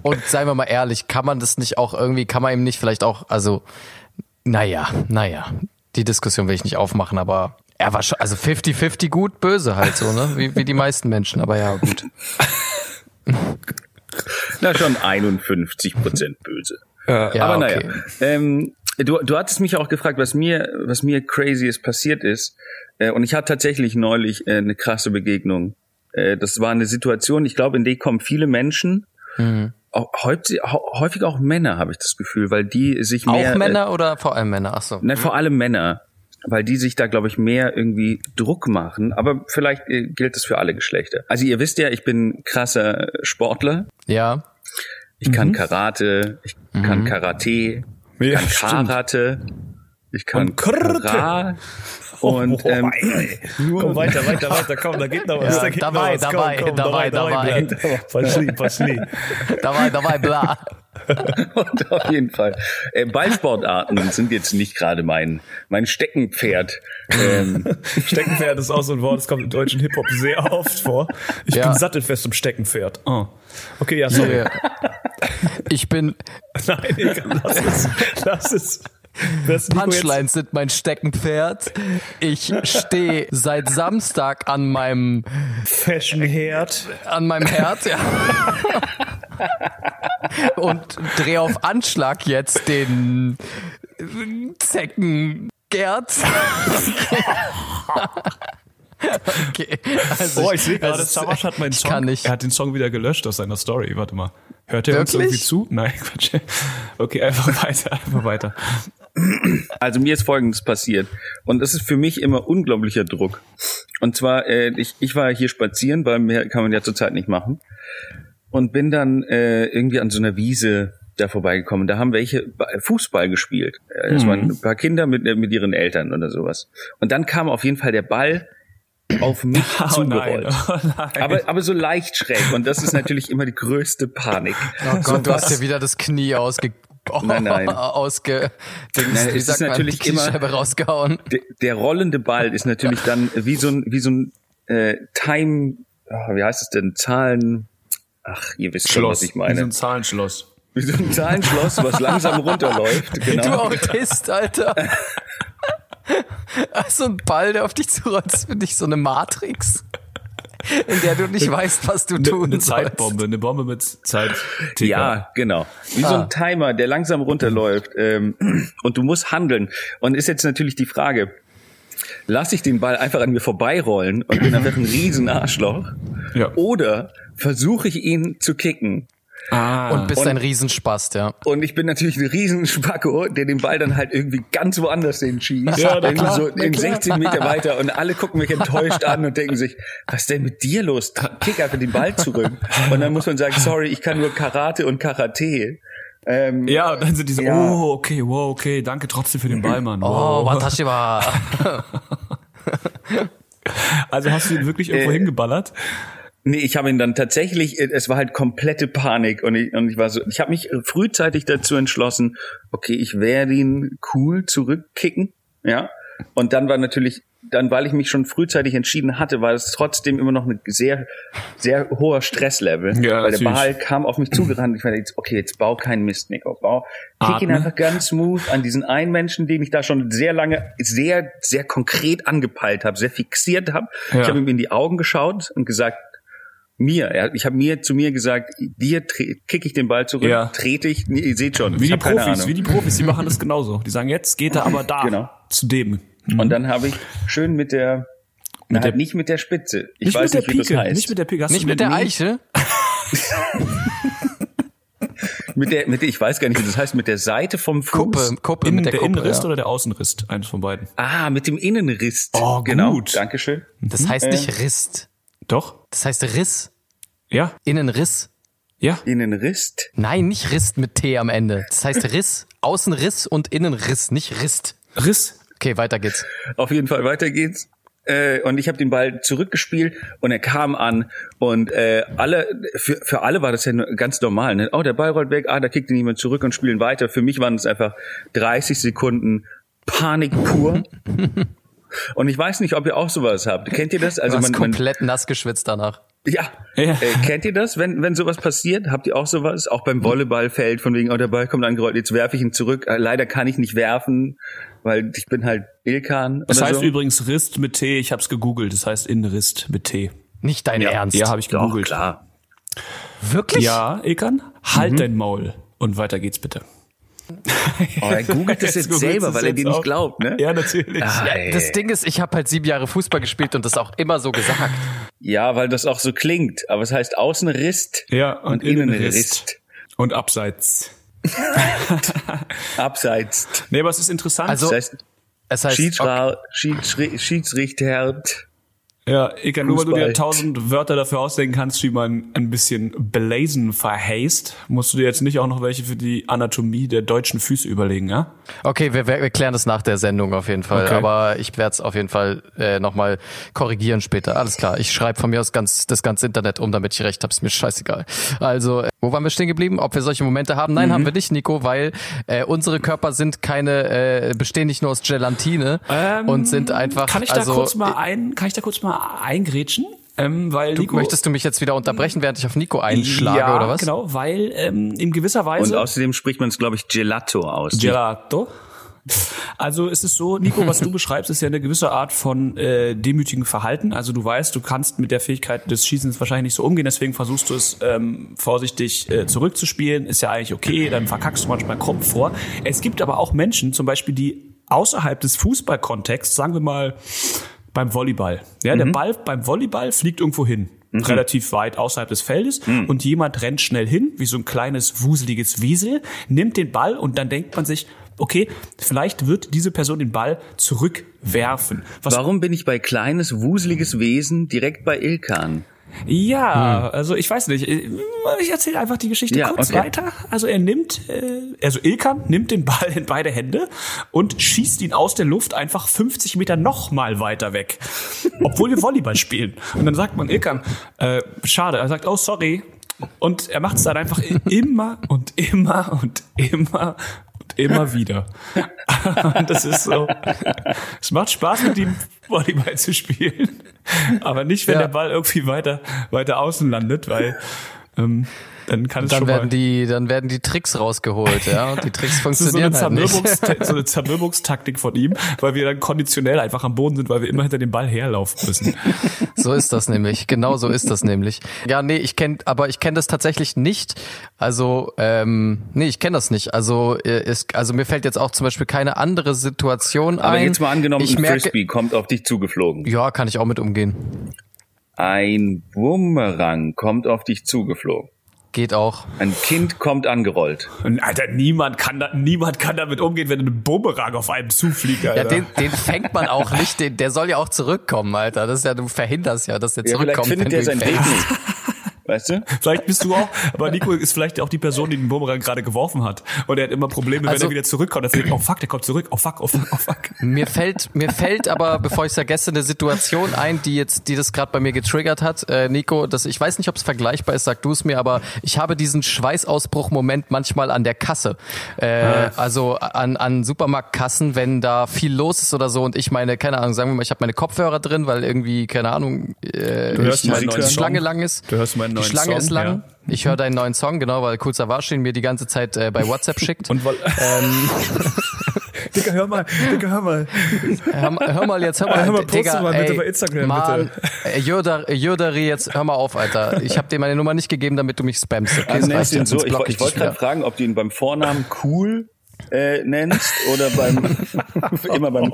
Und seien wir mal ehrlich, kann man das nicht auch irgendwie, kann man ihm nicht vielleicht auch, also, naja, naja, die Diskussion will ich nicht aufmachen, aber er war schon, also 50-50 gut, böse halt so, ne? Wie, wie die meisten Menschen, aber ja, gut. Na, schon 51 Prozent böse. Ja, Ja, Aber okay. naja, ähm, du, du hattest mich auch gefragt, was mir, was mir crazyes passiert ist. Äh, und ich hatte tatsächlich neulich äh, eine krasse Begegnung. Äh, das war eine Situation, ich glaube, in die kommen viele Menschen, Mhm. Auch, häufig, auch Männer, habe ich das Gefühl, weil die sich mehr... Auch Männer oder vor allem Männer? Ach so. Äh, nein, vor allem Männer. Weil die sich da, glaube ich, mehr irgendwie Druck machen. Aber vielleicht äh, gilt das für alle Geschlechter. Also ihr wisst ja, ich bin krasser Sportler. Ja. Ich kann Karate, ich kann Karate, ich Ja, kann stimmt. Ich kann Und Karate. Kara und ähm, Komm weiter, weiter, weiter, komm, da geht noch was. Ja, da geht dabei, noch was. dabei, komm, komm, dabei, dabei. Pasli, pasli. Dabei, dabei, bla. und auf jeden Fall. Äh, Ballsportarten sind jetzt nicht gerade mein mein Steckenpferd. Ähm, Steckenpferd ist auch so ein Wort, das kommt im deutschen Hip-Hop sehr oft vor. Ich Ja. bin sattelfest im Steckenpferd. Oh. Okay, ja, sorry. Ich bin, Nein, egal, lass es. Lass es. Punchlines sind mein Steckenpferd. Ich stehe seit Samstag an meinem Fashion-Herd. an meinem Herd, ja. Und drehe auf Anschlag jetzt den Zeckengerd. Okay. Also Oh, ich sehe gerade, Savasch hat meinen Song. kann nicht. Er hat den Song wieder gelöscht aus seiner Story. Warte mal. Hört er uns Wirklich? irgendwie zu? Nein, Quatsch. Okay, einfach weiter, einfach weiter. Also mir ist Folgendes passiert und das ist für mich immer unglaublicher Druck. Und zwar äh, ich ich war hier spazieren, weil mehr kann man ja zurzeit nicht machen und bin dann äh, irgendwie an so einer Wiese da vorbeigekommen. Da haben welche Ba- Fußball gespielt. Äh, Es waren ein paar Kinder mit, äh, mit ihren Eltern oder sowas. Und dann kam auf jeden Fall der Ball auf mich Oh nein, zugerollt. oh nein. Aber, aber so leicht schräg. Und das ist natürlich immer die größte Panik. Oh So Gott, du was- hast dir wieder das Knie ausge... Nein, nein. Ausge... Nein, wie es sagt ist man, natürlich die Kniescheibe rausgehauen. der, der rollende Ball ist natürlich dann wie so ein, wie so ein äh, Time, ah, wie heißt es denn, Zahlen, ach, ihr wisst schon, was ich Wie so ein meine. Zahlenschloss. Wie so ein Zahlenschloss, was langsam runterläuft. Du Genau. Autist, Alter. So ein Ball, der auf dich zurollt, ist für dich so eine Matrix, in der du nicht weißt, was du tun eine. Zeitbombe, eine Bombe mit Zeit. Ja, genau. Wie so Ah. ein Timer, der langsam runterläuft. Ähm, und du musst handeln. Und ist jetzt natürlich die Frage, lasse ich den Ball einfach an mir vorbeirollen und bin einfach ein riesen Arschloch? Ja. Oder versuche ich ihn zu kicken? Ah. Und bist Und- ein Riesenspast, ja. Und ich bin natürlich ein riesen Spacko, der den Ball dann halt irgendwie ganz woanders hinschießt. Ja, na irgendwie klar, so in klar. 16 Meter weiter und alle gucken mich enttäuscht an und denken sich, was ist denn mit dir los? Kick einfach den Ball zurück. Und dann muss man sagen, sorry, ich kann nur Karate und Karate. Ähm, ja, und dann sind die so, Ja. oh, okay, wow, okay, danke trotzdem für den Ball, Mann. Oh, Wow. Watashi wa. Also hast du ihn wirklich irgendwo Äh, hingeballert? Nee, ich habe ihn dann tatsächlich, äh, es war halt komplette Panik und ich, und ich war so, ich habe mich frühzeitig dazu entschlossen, okay, ich werde ihn cool zurückkicken, ja. Und dann war natürlich, dann, weil ich mich schon frühzeitig entschieden hatte, war es trotzdem immer noch ein sehr, sehr hoher Stresslevel. Ja, weil der. Ball kam auf mich zugerannt. Ich war jetzt, okay, jetzt bau keinen Mist, Nico. Bau, kick ihn Atme. einfach ganz smooth an diesen einen Menschen, den ich da schon sehr lange, sehr, sehr konkret angepeilt habe, sehr fixiert habe. Ja. Ich habe ihm in die Augen geschaut und gesagt, Mir, er, ich habe mir zu mir gesagt, dir kicke ich den Ball zurück, Ja. trete ich, nee, ihr seht schon, Wie ich die Profis, wie die Profis, die machen das genauso. Die sagen, jetzt geht er aber da. Genau. Zu dem. Und dann habe ich schön mit der, na, der- halt nicht mit der Spitze. Ich Nicht weiß mit der nicht, wie Pike, das heißt. nicht mit der Pike. Hast Nicht mit der nie- Eichel? mit der, mit der, ich weiß gar nicht, wie das heißt, mit der Seite vom Fuß. Kuppe, Kuppe Innen, mit der, der Kuppe. Innenriss ja. oder der Außenriss? Eines von beiden. Ah, mit dem Innenriss. Oh, genau. gut. Dankeschön. Das heißt nicht Rist. Doch? Das heißt Riss. Ja? Innenriss. Ja? Innenriss. Nein, nicht Rist mit T am Ende. Das heißt Riss. Außenriss und Innenriss, nicht Rist. Riss? Okay, weiter geht's. Auf jeden Fall, weiter geht's. Äh, und ich habe den Ball zurückgespielt und er kam an und äh, alle für, für alle war das ja ganz normal. Ne? Oh, der Ball rollt weg, ah, da kickt ihn jemand zurück und spielen weiter. Für mich waren es einfach 30 Sekunden Panik pur. und ich weiß nicht, ob ihr auch sowas habt. Kennt ihr das? Du Also hast man, man komplett nass geschwitzt danach. ja, Ja. Äh, kennt ihr das, wenn wenn sowas passiert? Habt ihr auch sowas? Auch beim Volleyballfeld von wegen, oh, der Ball kommt angerollt, jetzt werfe ich ihn zurück. Äh, leider kann ich nicht werfen, weil ich bin halt Ilkan. Das oder heißt so. übrigens Rist mit T. Ich hab's gegoogelt. Das heißt Innenrist mit T. Nicht dein Ernst. Ja, habe ich Doch, gegoogelt. klar. Wirklich? Ja, Ekan, halt dein Maul. Und weiter geht's bitte. Oh, er googelt das jetzt googelt selber, weil er jetzt dir nicht glaubt, ne? Ja, natürlich. Ah. Das Ding ist, ich habe halt sieben Jahre Fußball gespielt und das auch immer so gesagt. Ja, weil das auch so klingt. Aber es heißt Außenrist Ja, und, und Innenrist. Und abseits. Abseits. Nee, aber es ist interessant. Also- Das heißt, Es heißt, Schiedsra Schiedsri Schiedsrichter. Ja, Ekan, nur weil du dir tausend Wörter dafür ausdenken kannst, wie man ein bisschen Blazen verheißt, musst du dir jetzt nicht auch noch welche für die Anatomie der deutschen Füße überlegen, ja? okay, wir, wir klären das nach der Sendung auf jeden Fall. Okay. Aber ich werde es auf jeden Fall äh, nochmal korrigieren später. Alles klar. Ich schreibe von mir aus ganz das ganze Internet um, damit ich recht habe. Ist mir scheißegal. Also, wo waren wir stehen geblieben? Ob wir solche Momente haben? Nein, haben wir nicht, Nico, weil äh, unsere Körper sind keine, äh, bestehen nicht nur aus Gelatine und sind einfach. Kann ich da also, kurz mal ein, kann ich da kurz mal eingrätschen? Ähm, weil Du, Nico, möchtest du mich jetzt wieder unterbrechen, während ich auf Nico einschlage ja, oder was? genau, weil ähm, in gewisser Und Weise außerdem spricht man es, glaube ich, Gelato aus. Gelato. Also es ist so, Nico, was du beschreibst, ist ja eine gewisse Art von äh, demütigen Verhalten. Also du weißt, du kannst mit der Fähigkeit des Schießens wahrscheinlich nicht so umgehen, deswegen versuchst du es ähm, vorsichtig äh, zurückzuspielen. Ist ja eigentlich okay, dann verkackst du manchmal grob vor. Es gibt aber auch Menschen, zum Beispiel, die außerhalb des Fußballkontexts, sagen wir mal beim Volleyball. Ja, der Ball beim Volleyball fliegt irgendwo hin. Relativ weit außerhalb des Feldes und jemand rennt schnell hin, wie so ein kleines wuseliges Wiesel, nimmt den Ball und dann denkt man sich, okay, vielleicht wird diese Person den Ball zurückwerfen. Was Warum bin ich bei kleines, wuseliges Wesen direkt bei Ilkan? Ja, also ich weiß nicht. Ich erzähle einfach die Geschichte Ja, kurz okay. weiter. Also er nimmt, äh, also Ilkan nimmt den Ball in beide Hände und schießt ihn aus der Luft einfach 50 Meter noch mal weiter weg, obwohl wir Volleyball spielen. Und dann sagt man Ilkan, äh, schade. Er sagt, oh sorry. Und er macht es dann einfach immer und immer und immer immer wieder. Das ist so. Es macht Spaß mit ihm Volleyball zu spielen, aber nicht, wenn Ja. der Ball irgendwie weiter weiter außen landet, weil ähm, dann kann es Dann schon mal werden die, dann werden die Tricks rausgeholt, ja. Und die Tricks das ist so eine, funktionieren halt nicht. So eine Zermürbungstaktik von ihm, weil wir dann konditionell einfach am Boden sind, weil wir immer hinter dem Ball herlaufen müssen. So ist das nämlich. Genau so ist das nämlich. Ja, nee, ich kenne, aber ich kenne das tatsächlich nicht. Also, ähm, nee, ich kenne das nicht. Also, äh, ist, also mir fällt jetzt auch zum Beispiel keine andere Situation Aber ein. jetzt mal angenommen, ich ein merke, Frisbee kommt auf dich zugeflogen. Ja, kann ich auch mit umgehen. Ein Bumerang kommt auf dich zugeflogen. Geht auch. Ein Kind kommt angerollt. Alter, niemand kann da, niemand kann damit umgehen, wenn ein Bumerang auf einem zufliegt, Alter. Ja, den, den fängt man auch nicht. Den, der soll ja auch zurückkommen, Alter. Das ist ja, du verhinderst ja, dass der Ja, vielleicht zurückkommt. findet wenn er du ihn sein Weg nicht. Weißt du? Vielleicht bist du auch, aber Nico ist vielleicht auch die Person, die den Bumerang gerade geworfen hat. Und er hat immer Probleme, wenn Also- er wieder zurückkommt. Er denkt, oh fuck, der kommt zurück. Oh fuck, oh fuck, oh fuck. Mir fällt, mir fällt aber, bevor ich vergesse, eine Situation ein, die jetzt, die das gerade bei mir getriggert hat, äh, Nico. Das, ich weiß nicht, ob es vergleichbar ist, sag du es mir, aber ich habe diesen Schweißausbruch-Moment manchmal an der Kasse. Äh, Also an, an Supermarktkassen, wenn da viel los ist oder so und ich meine, keine Ahnung, sagen wir mal, ich habe meine Kopfhörer drin, weil irgendwie, keine Ahnung, äh, Du hörst neuen Schlange lang ist. Du hörst meinen die neuen Schlange Song, ist lang. ja. Ich höre deinen neuen Song, genau, weil Savage ihn mir die ganze Zeit äh, bei WhatsApp schickt. Und weil, ähm, Digga, hör mal, Digga, hör mal. Hör, mal- hör mal jetzt, hör mal, Hör mal, poste Digga, mal bitte ey, bei Instagram, Mann, bitte. Jöder, Jöderi, jetzt hör mal auf, Alter. Ich habe dir meine Nummer nicht gegeben, damit du mich spammst. Okay, Also so, ich, ich wollte gerade fragen, ob du ihn beim Vornamen cool äh, nennst oder beim immer beim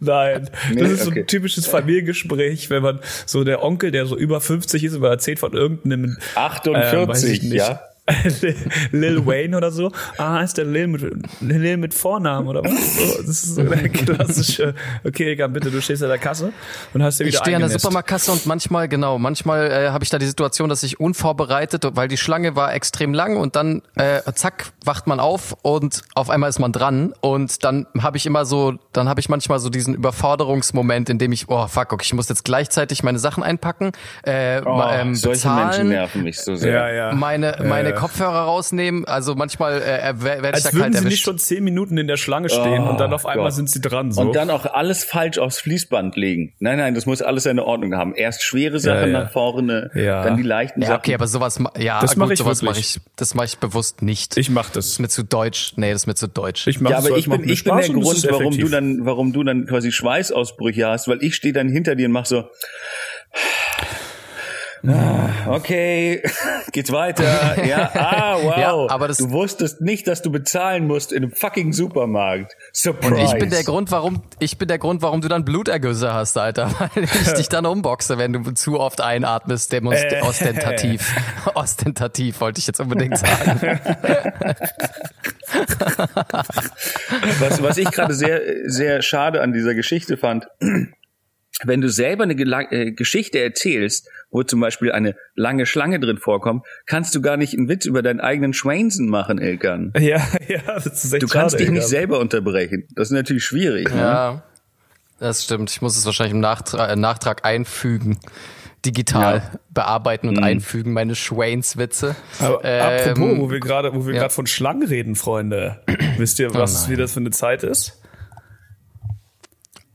Nein, Nee, das ist so okay. ein typisches Familiengespräch, wenn man so der Onkel, der so über 50 ist, über erzählt von irgendeinem äh, 48, weiß ich nicht, ja. Lil Wayne oder so. Ah, ist der Lil mit, Lil mit Vornamen oder was? So, das ist so der klassische, okay, Egan, bitte, du stehst an der Kasse und hast dir Ich wieder stehe an der. Supermarktkasse und manchmal, genau, manchmal äh, habe ich da die Situation, dass ich unvorbereitet, weil die Schlange war extrem lang und dann, äh, zack, wacht man auf und auf einmal ist man dran und dann habe ich immer so, dann habe ich manchmal so diesen Überforderungsmoment, in dem ich, oh fuck, okay, ich muss jetzt gleichzeitig meine Sachen einpacken, äh, Oh, ähm, solche bezahlen, Menschen nerven mich so sehr. Ja, ja. meine, meine Äh. Kopfhörer rausnehmen, also manchmal äh, werde ich Als da würden kalt sie nicht erwischt. schon zehn Minuten in der Schlange stehen Oh und dann auf einmal Gott. sind sie dran. So. Und dann auch alles falsch aufs Fließband legen. Nein, nein, das muss alles seine Ordnung haben. Erst schwere Sachen ja. nach vorne, Ja. dann die leichten ja, Sachen. okay, aber sowas, ja, Das mach gut, ich sowas mache wirklich. ich, das mache ich bewusst nicht. ich mach Das das. ist mir zu deutsch. Nee, das ist mir zu deutsch. Ich mach ja, das, aber weil ich es macht bin, ich bin der Grund, warum du dann, warum du dann quasi Schweißausbrüche hast, weil ich stehe dann hinter dir und mach so, okay, geht's weiter, ja, ah, wow, Ja, aber du wusstest nicht, dass du bezahlen musst in einem fucking Supermarkt. Surprise. Und ich bin der Grund, warum ich bin der Grund, warum du dann Blutergüsse hast, Alter, weil ich dich dann umboxe, wenn du zu oft einatmest, demonst Äh. ostentativ. ostentativ wollte ich jetzt unbedingt sagen. was, was ich gerade sehr, sehr schade an dieser Geschichte fand, wenn du selber eine äh, Geschichte erzählst, wo zum Beispiel eine lange Schlange drin vorkommt, kannst du gar nicht einen Witz über deinen eigenen Schweinsen machen, Elkan. Ja, ja, das ist echt Du kannst schade, dich nicht selber unterbrechen. Das ist natürlich schwierig. Ne? Ja, das stimmt. Ich muss es wahrscheinlich im Nachtrag, äh, Nachtrag einfügen. Digital Ja. bearbeiten Mhm. und einfügen, meine Schwains-Witze. Ähm, apropos, wo wir gerade, wo wir ja. gerade von Schlangen reden, Freunde. Wisst ihr, was, nein. wie das für eine Zeit ist?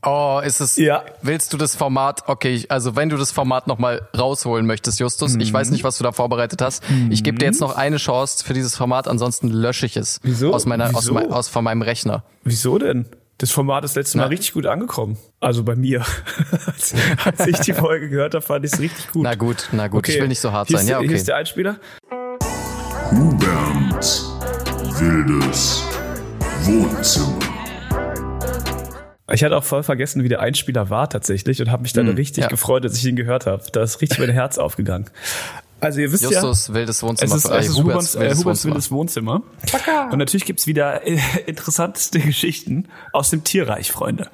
Oh, ist es. Ja. Willst du das Format? Okay, ich, also wenn du das Format nochmal rausholen möchtest, Justus, ich Mhm. weiß nicht, was du da vorbereitet hast. Ich gebe dir jetzt noch eine Chance für dieses Format, ansonsten lösche ich es. Wieso? Aus meiner, aus, Wieso? mein, aus von meinem Rechner. Wieso denn? Das Format ist letztes Mal Na. richtig gut angekommen. Also bei mir. als, als ich die Folge gehört habe, fand ich es richtig gut. Na gut, na gut, ich will nicht so hart hier sein. Ja, Hier okay. ist der Einspieler. Huberns wildes Wohnzimmer. Ich hatte auch voll vergessen, wie der Einspieler war tatsächlich und habe mich dann richtig Hm, ja. gefreut, dass ich ihn gehört habe. Da ist richtig mein Herz aufgegangen. Also ihr wisst ja, Justus wildes Wohnzimmer. Es ist, es ist Huberts, äh, Huberts Wohnzimmer. wildes Wohnzimmer. Und natürlich gibt's wieder äh, interessanteste Geschichten aus dem Tierreich, Freunde.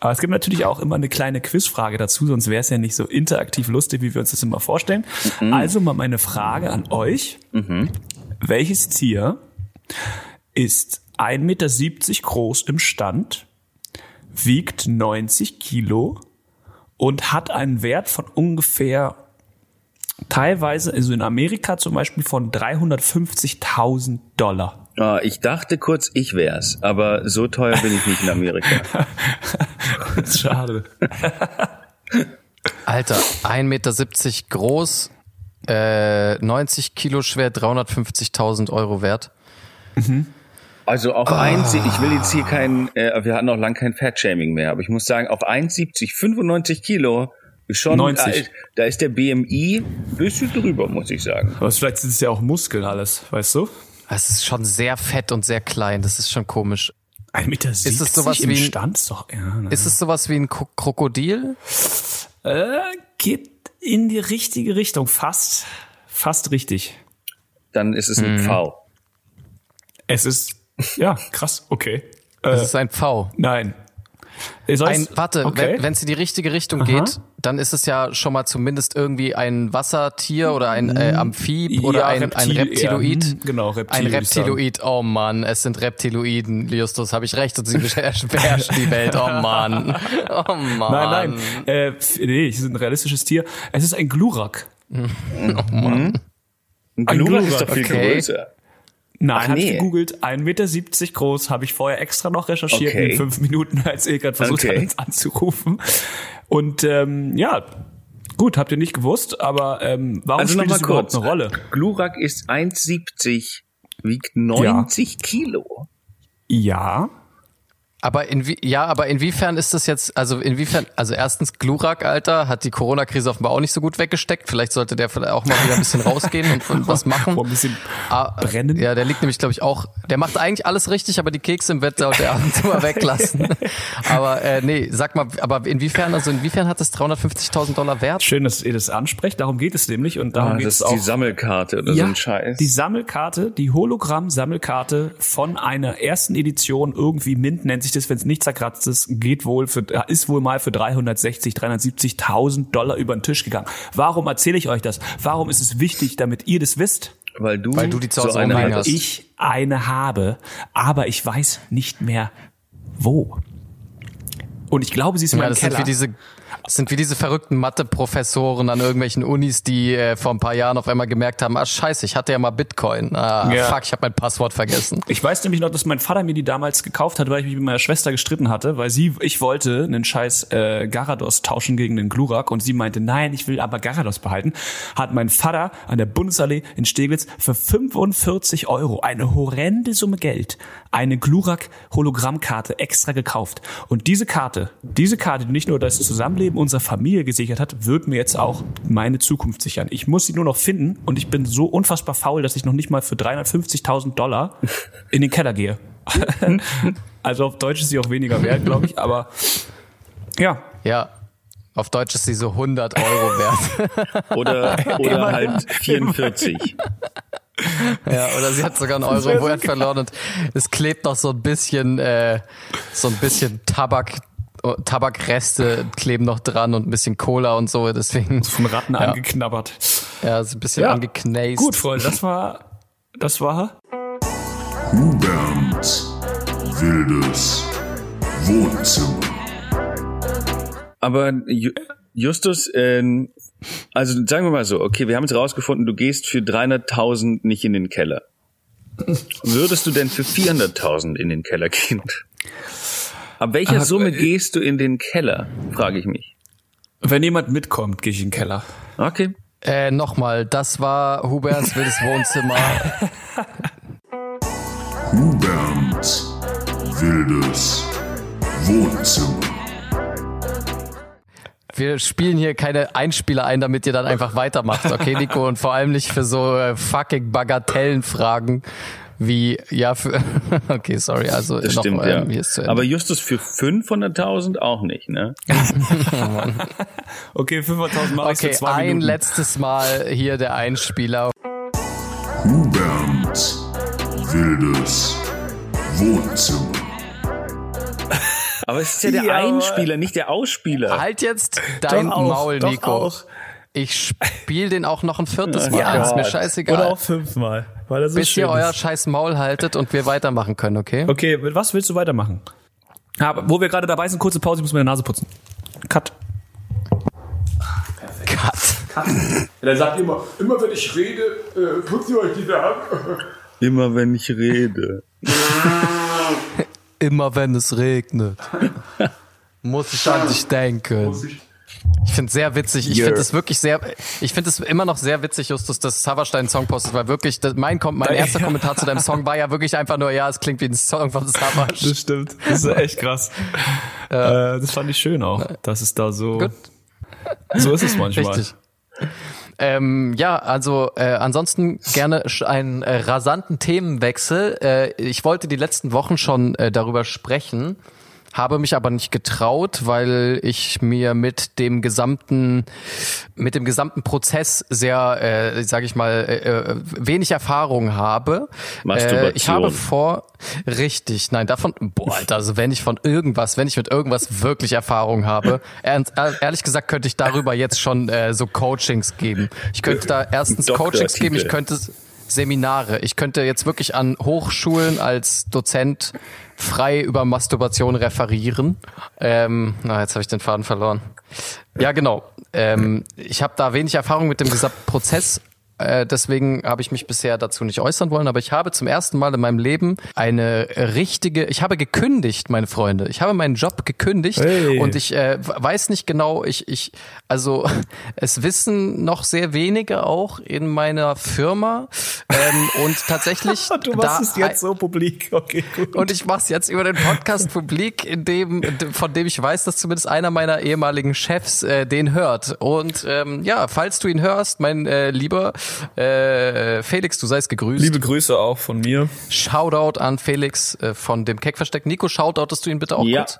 Aber es gibt natürlich auch immer eine kleine Quizfrage dazu, sonst wäre es ja nicht so interaktiv lustig, wie wir uns das immer vorstellen. Also mal meine Frage an euch. Welches Tier ist 1,70 Meter groß im Stand, wiegt 90 Kilo und hat einen Wert von ungefähr teilweise, also in Amerika zum Beispiel von 350.000 Dollar. Ah, ich dachte kurz, ich wär's, aber so teuer bin ich nicht in Amerika. Schade. Alter, 1,70 Meter groß, äh, 90 Kilo schwer, 350.000 Euro wert. Also auf 1, ich will jetzt hier kein, äh, wir hatten auch lang kein Fat-Shaming mehr, aber ich muss sagen, auf 1,70, 95 Kilo, ist schon, 90. Äh, da ist der BMI ein bisschen drüber, muss ich sagen. Aber vielleicht sind es ja auch Muskeln alles, weißt du? Es ist schon sehr fett und sehr klein, das ist schon komisch. 1,70 Meter es sowas im wie ein- Stand? Ist doch, ja, ne. Ist es sowas wie ein Kro- Krokodil? äh, geht in die richtige Richtung. Fast, fast richtig. Dann ist es ein V. Es ist, ja, krass, okay. Es Äh, ist ein V. nein. Ein, warte, okay. wenn es in die richtige Richtung Aha. geht, dann ist es ja schon mal zumindest irgendwie ein Wassertier oder ein äh, Amphib oder Ja, ein, ein Reptil eher. Reptiloid. Hm, genau, Reptil, Ein. Reptiloid, oh Mann, es sind Reptiloiden, Justus, habe ich recht und sie beherrschen die Welt, oh Mann. Oh Mann. Nein, nein. Äh, nee, es ist ein realistisches Tier. Es ist ein Glurak. Ein Ein Glurak ist Glurak, doch viel okay. größer. Nein, Ach, habe ich gegoogelt. 1,70 Meter groß, habe ich vorher extra noch recherchiert Okay. in fünf Minuten, als Ilkan versucht Okay. hat, uns anzurufen. Und ähm, ja, gut, habt ihr nicht gewusst, aber ähm, warum Also spielt es überhaupt eine Rolle? Glurak ist 1,70, wiegt 90 Kilo. Ja, Aber inwie ja, aber inwiefern ist das jetzt, also inwiefern, also erstens Glurak, Alter, hat die Corona-Krise offenbar auch nicht so gut weggesteckt. Vielleicht sollte der vielleicht auch mal wieder ein bisschen rausgehen und, und was machen. Ein bisschen Ah, brennen. Ja, der liegt nämlich, glaube ich, auch, der macht eigentlich alles richtig, aber die Kekse im Bett sollte er ab und zu mal weglassen. aber äh, nee, sag mal, aber inwiefern, also inwiefern hat das 350.000 Dollar Wert? Schön, dass ihr das ansprecht. Darum geht es nämlich und darum Ah, geht das es ist auch. die Sammelkarte oder so ein Scheiß. Die Sammelkarte, die Hologramm-Sammelkarte von einer ersten Edition, irgendwie Mint nennt sich das, wenn es nicht zerkratzt ist, geht wohl für, ist wohl mal für 360, 370.000 Dollar über den Tisch gegangen. Warum erzähle ich euch das? Warum ist es wichtig, damit ihr das wisst? weil du, Weil du die zu so eine hast. Ich eine habe, aber ich weiß nicht mehr wo. Und ich glaube, sie ist in Ja, sind Keller. wie diese, das sind wie diese verrückten Mathe-Professoren an irgendwelchen Unis, die äh, vor ein paar Jahren auf einmal gemerkt haben, ah scheiße, ich hatte ja mal Bitcoin. Ah, Ja. fuck, ich habe mein Passwort vergessen. Ich weiß nämlich noch, dass mein Vater mir die damals gekauft hat, weil ich mich mit meiner Schwester gestritten hatte, weil sie, ich wollte einen scheiß äh, Garados tauschen gegen den Glurak und sie meinte, nein, ich will aber Garados behalten. Hat mein Vater an der Bundesallee in Steglitz für 45 Euro, eine horrende Summe Geld, eine Glurak Hologrammkarte extra gekauft. Und diese Karte, diese Karte, die nicht nur das Zusammenleben unserer Familie gesichert hat, wird mir jetzt auch meine Zukunft sichern. Ich muss sie nur noch finden und ich bin so unfassbar faul, dass ich noch nicht mal für 350.000 Dollar in den Keller gehe. also auf Deutsch ist sie auch weniger wert, glaube ich, aber ja, Ja. Auf Deutsch ist sie so 100 Euro wert. Oder, oder halt 44. ja, oder sie hat sogar einen Euro Wert verloren und es klebt noch so ein bisschen, äh, so ein bisschen Tabak, Tabakreste kleben noch dran und ein bisschen Cola und so, deswegen, von Ratten Ja. angeknabbert. ja, so ein bisschen Ja. angeknäst. Gut, Freunde, das war, das war Hubert Wildes Wohnzimmer. Aber Ju- Justus, ähm, also sagen wir mal so, okay, wir haben jetzt rausgefunden, du gehst für 300.000 nicht in den Keller. Würdest du denn für 400.000 in den Keller gehen? Ab welcher Ah, Summe äh, gehst du in den Keller, frage ich mich. Wenn jemand mitkommt, gehe ich in den Keller. Okay. Äh, nochmal, das war Huberts wildes Wohnzimmer. Hubert Wildes Wohnzimmer. Wir spielen hier keine Einspieler ein, damit ihr dann einfach weitermacht, okay, Nico? Und vor allem nicht für so äh, fucking Bagatellenfragen wie, ja, für, okay, sorry, also Das noch, stimmt, ähm, ja. hier ist zu Ende. Aber Justus für 500.000 auch nicht, ne? Okay, 500.000 Mal okay, für zwei ein Minuten. letztes Mal hier der Einspieler. Hubert Wildes Wohnzimmer. Aber es ist ja der Ja, Einspieler, nicht der Ausspieler. Halt jetzt dein Doch auch, Maul, doch Nico. auch. Ich spiel den auch noch ein viertes Mal. Ja. ist mir scheißegal. Oder auch fünfmal, weil so bis schön ihr euer ist. scheiß Maul haltet und wir weitermachen können, okay? Okay, mit was willst du weitermachen? Aber wo wir gerade dabei sind, kurze Pause, ich muss meine Nase putzen. Cut. Cut. Er sagt immer, immer wenn ich rede, äh, putzt ihr euch die Nase. Immer wenn ich rede. Immer wenn es regnet, muss ich an dich denken. Ich finde sehr witzig. Ich Yeah. finde es wirklich sehr, ich finde es immer noch sehr witzig, Justus, dass einen Song postet, weil wirklich, das, mein, mein erster Kommentar zu deinem Song war ja wirklich einfach nur, ja, es klingt wie ein Song von Savas. Das stimmt. Das ist echt krass. Äh, das fand ich schön auch, dass es da so. Gut. So ist es manchmal. Richtig. Ähm, ja, also äh, ansonsten gerne einen äh, rasanten Themenwechsel. Äh, ich wollte die letzten Wochen schon äh, darüber sprechen, habe mich aber nicht getraut, weil ich mir mit dem gesamten mit dem gesamten Prozess sehr, äh, sage ich mal, äh, äh, wenig Erfahrung habe. Äh, ich habe vor, richtig, nein, davon, boah, Alter, also wenn ich von irgendwas, wenn ich mit irgendwas wirklich Erfahrung habe, ernst, ehr- ehrlich gesagt könnte ich darüber jetzt schon äh, so Coachings geben. Ich könnte da erstens Coachings geben, ich könnte Seminare, ich könnte jetzt wirklich an Hochschulen als Dozent frei über Masturbation referieren. Ähm, na, jetzt habe ich den Faden verloren. Ja, genau. Ähm, ich habe da wenig Erfahrung mit dem gesamten Prozess Äh, deswegen habe ich mich bisher dazu nicht äußern wollen, aber ich habe zum ersten Mal in meinem Leben eine richtige, ich habe gekündigt, meine Freunde. Ich habe meinen Job gekündigt Hey. und ich äh, weiß nicht genau, ich, ich, also es wissen noch sehr wenige auch in meiner Firma ähm, und tatsächlich Du machst es jetzt so publik. Okay, gut. und ich mache es jetzt über den Podcast publik, in dem, von dem ich weiß, dass zumindest einer meiner ehemaligen Chefs äh, den hört. Und ähm, ja, falls du ihn hörst, mein äh, lieber äh, Felix, du seist gegrüßt. Liebe Grüße auch von mir. Shoutout an Felix äh, von dem Keckversteck. Nico, shoutoutest du ihn bitte auch Ja. kurz?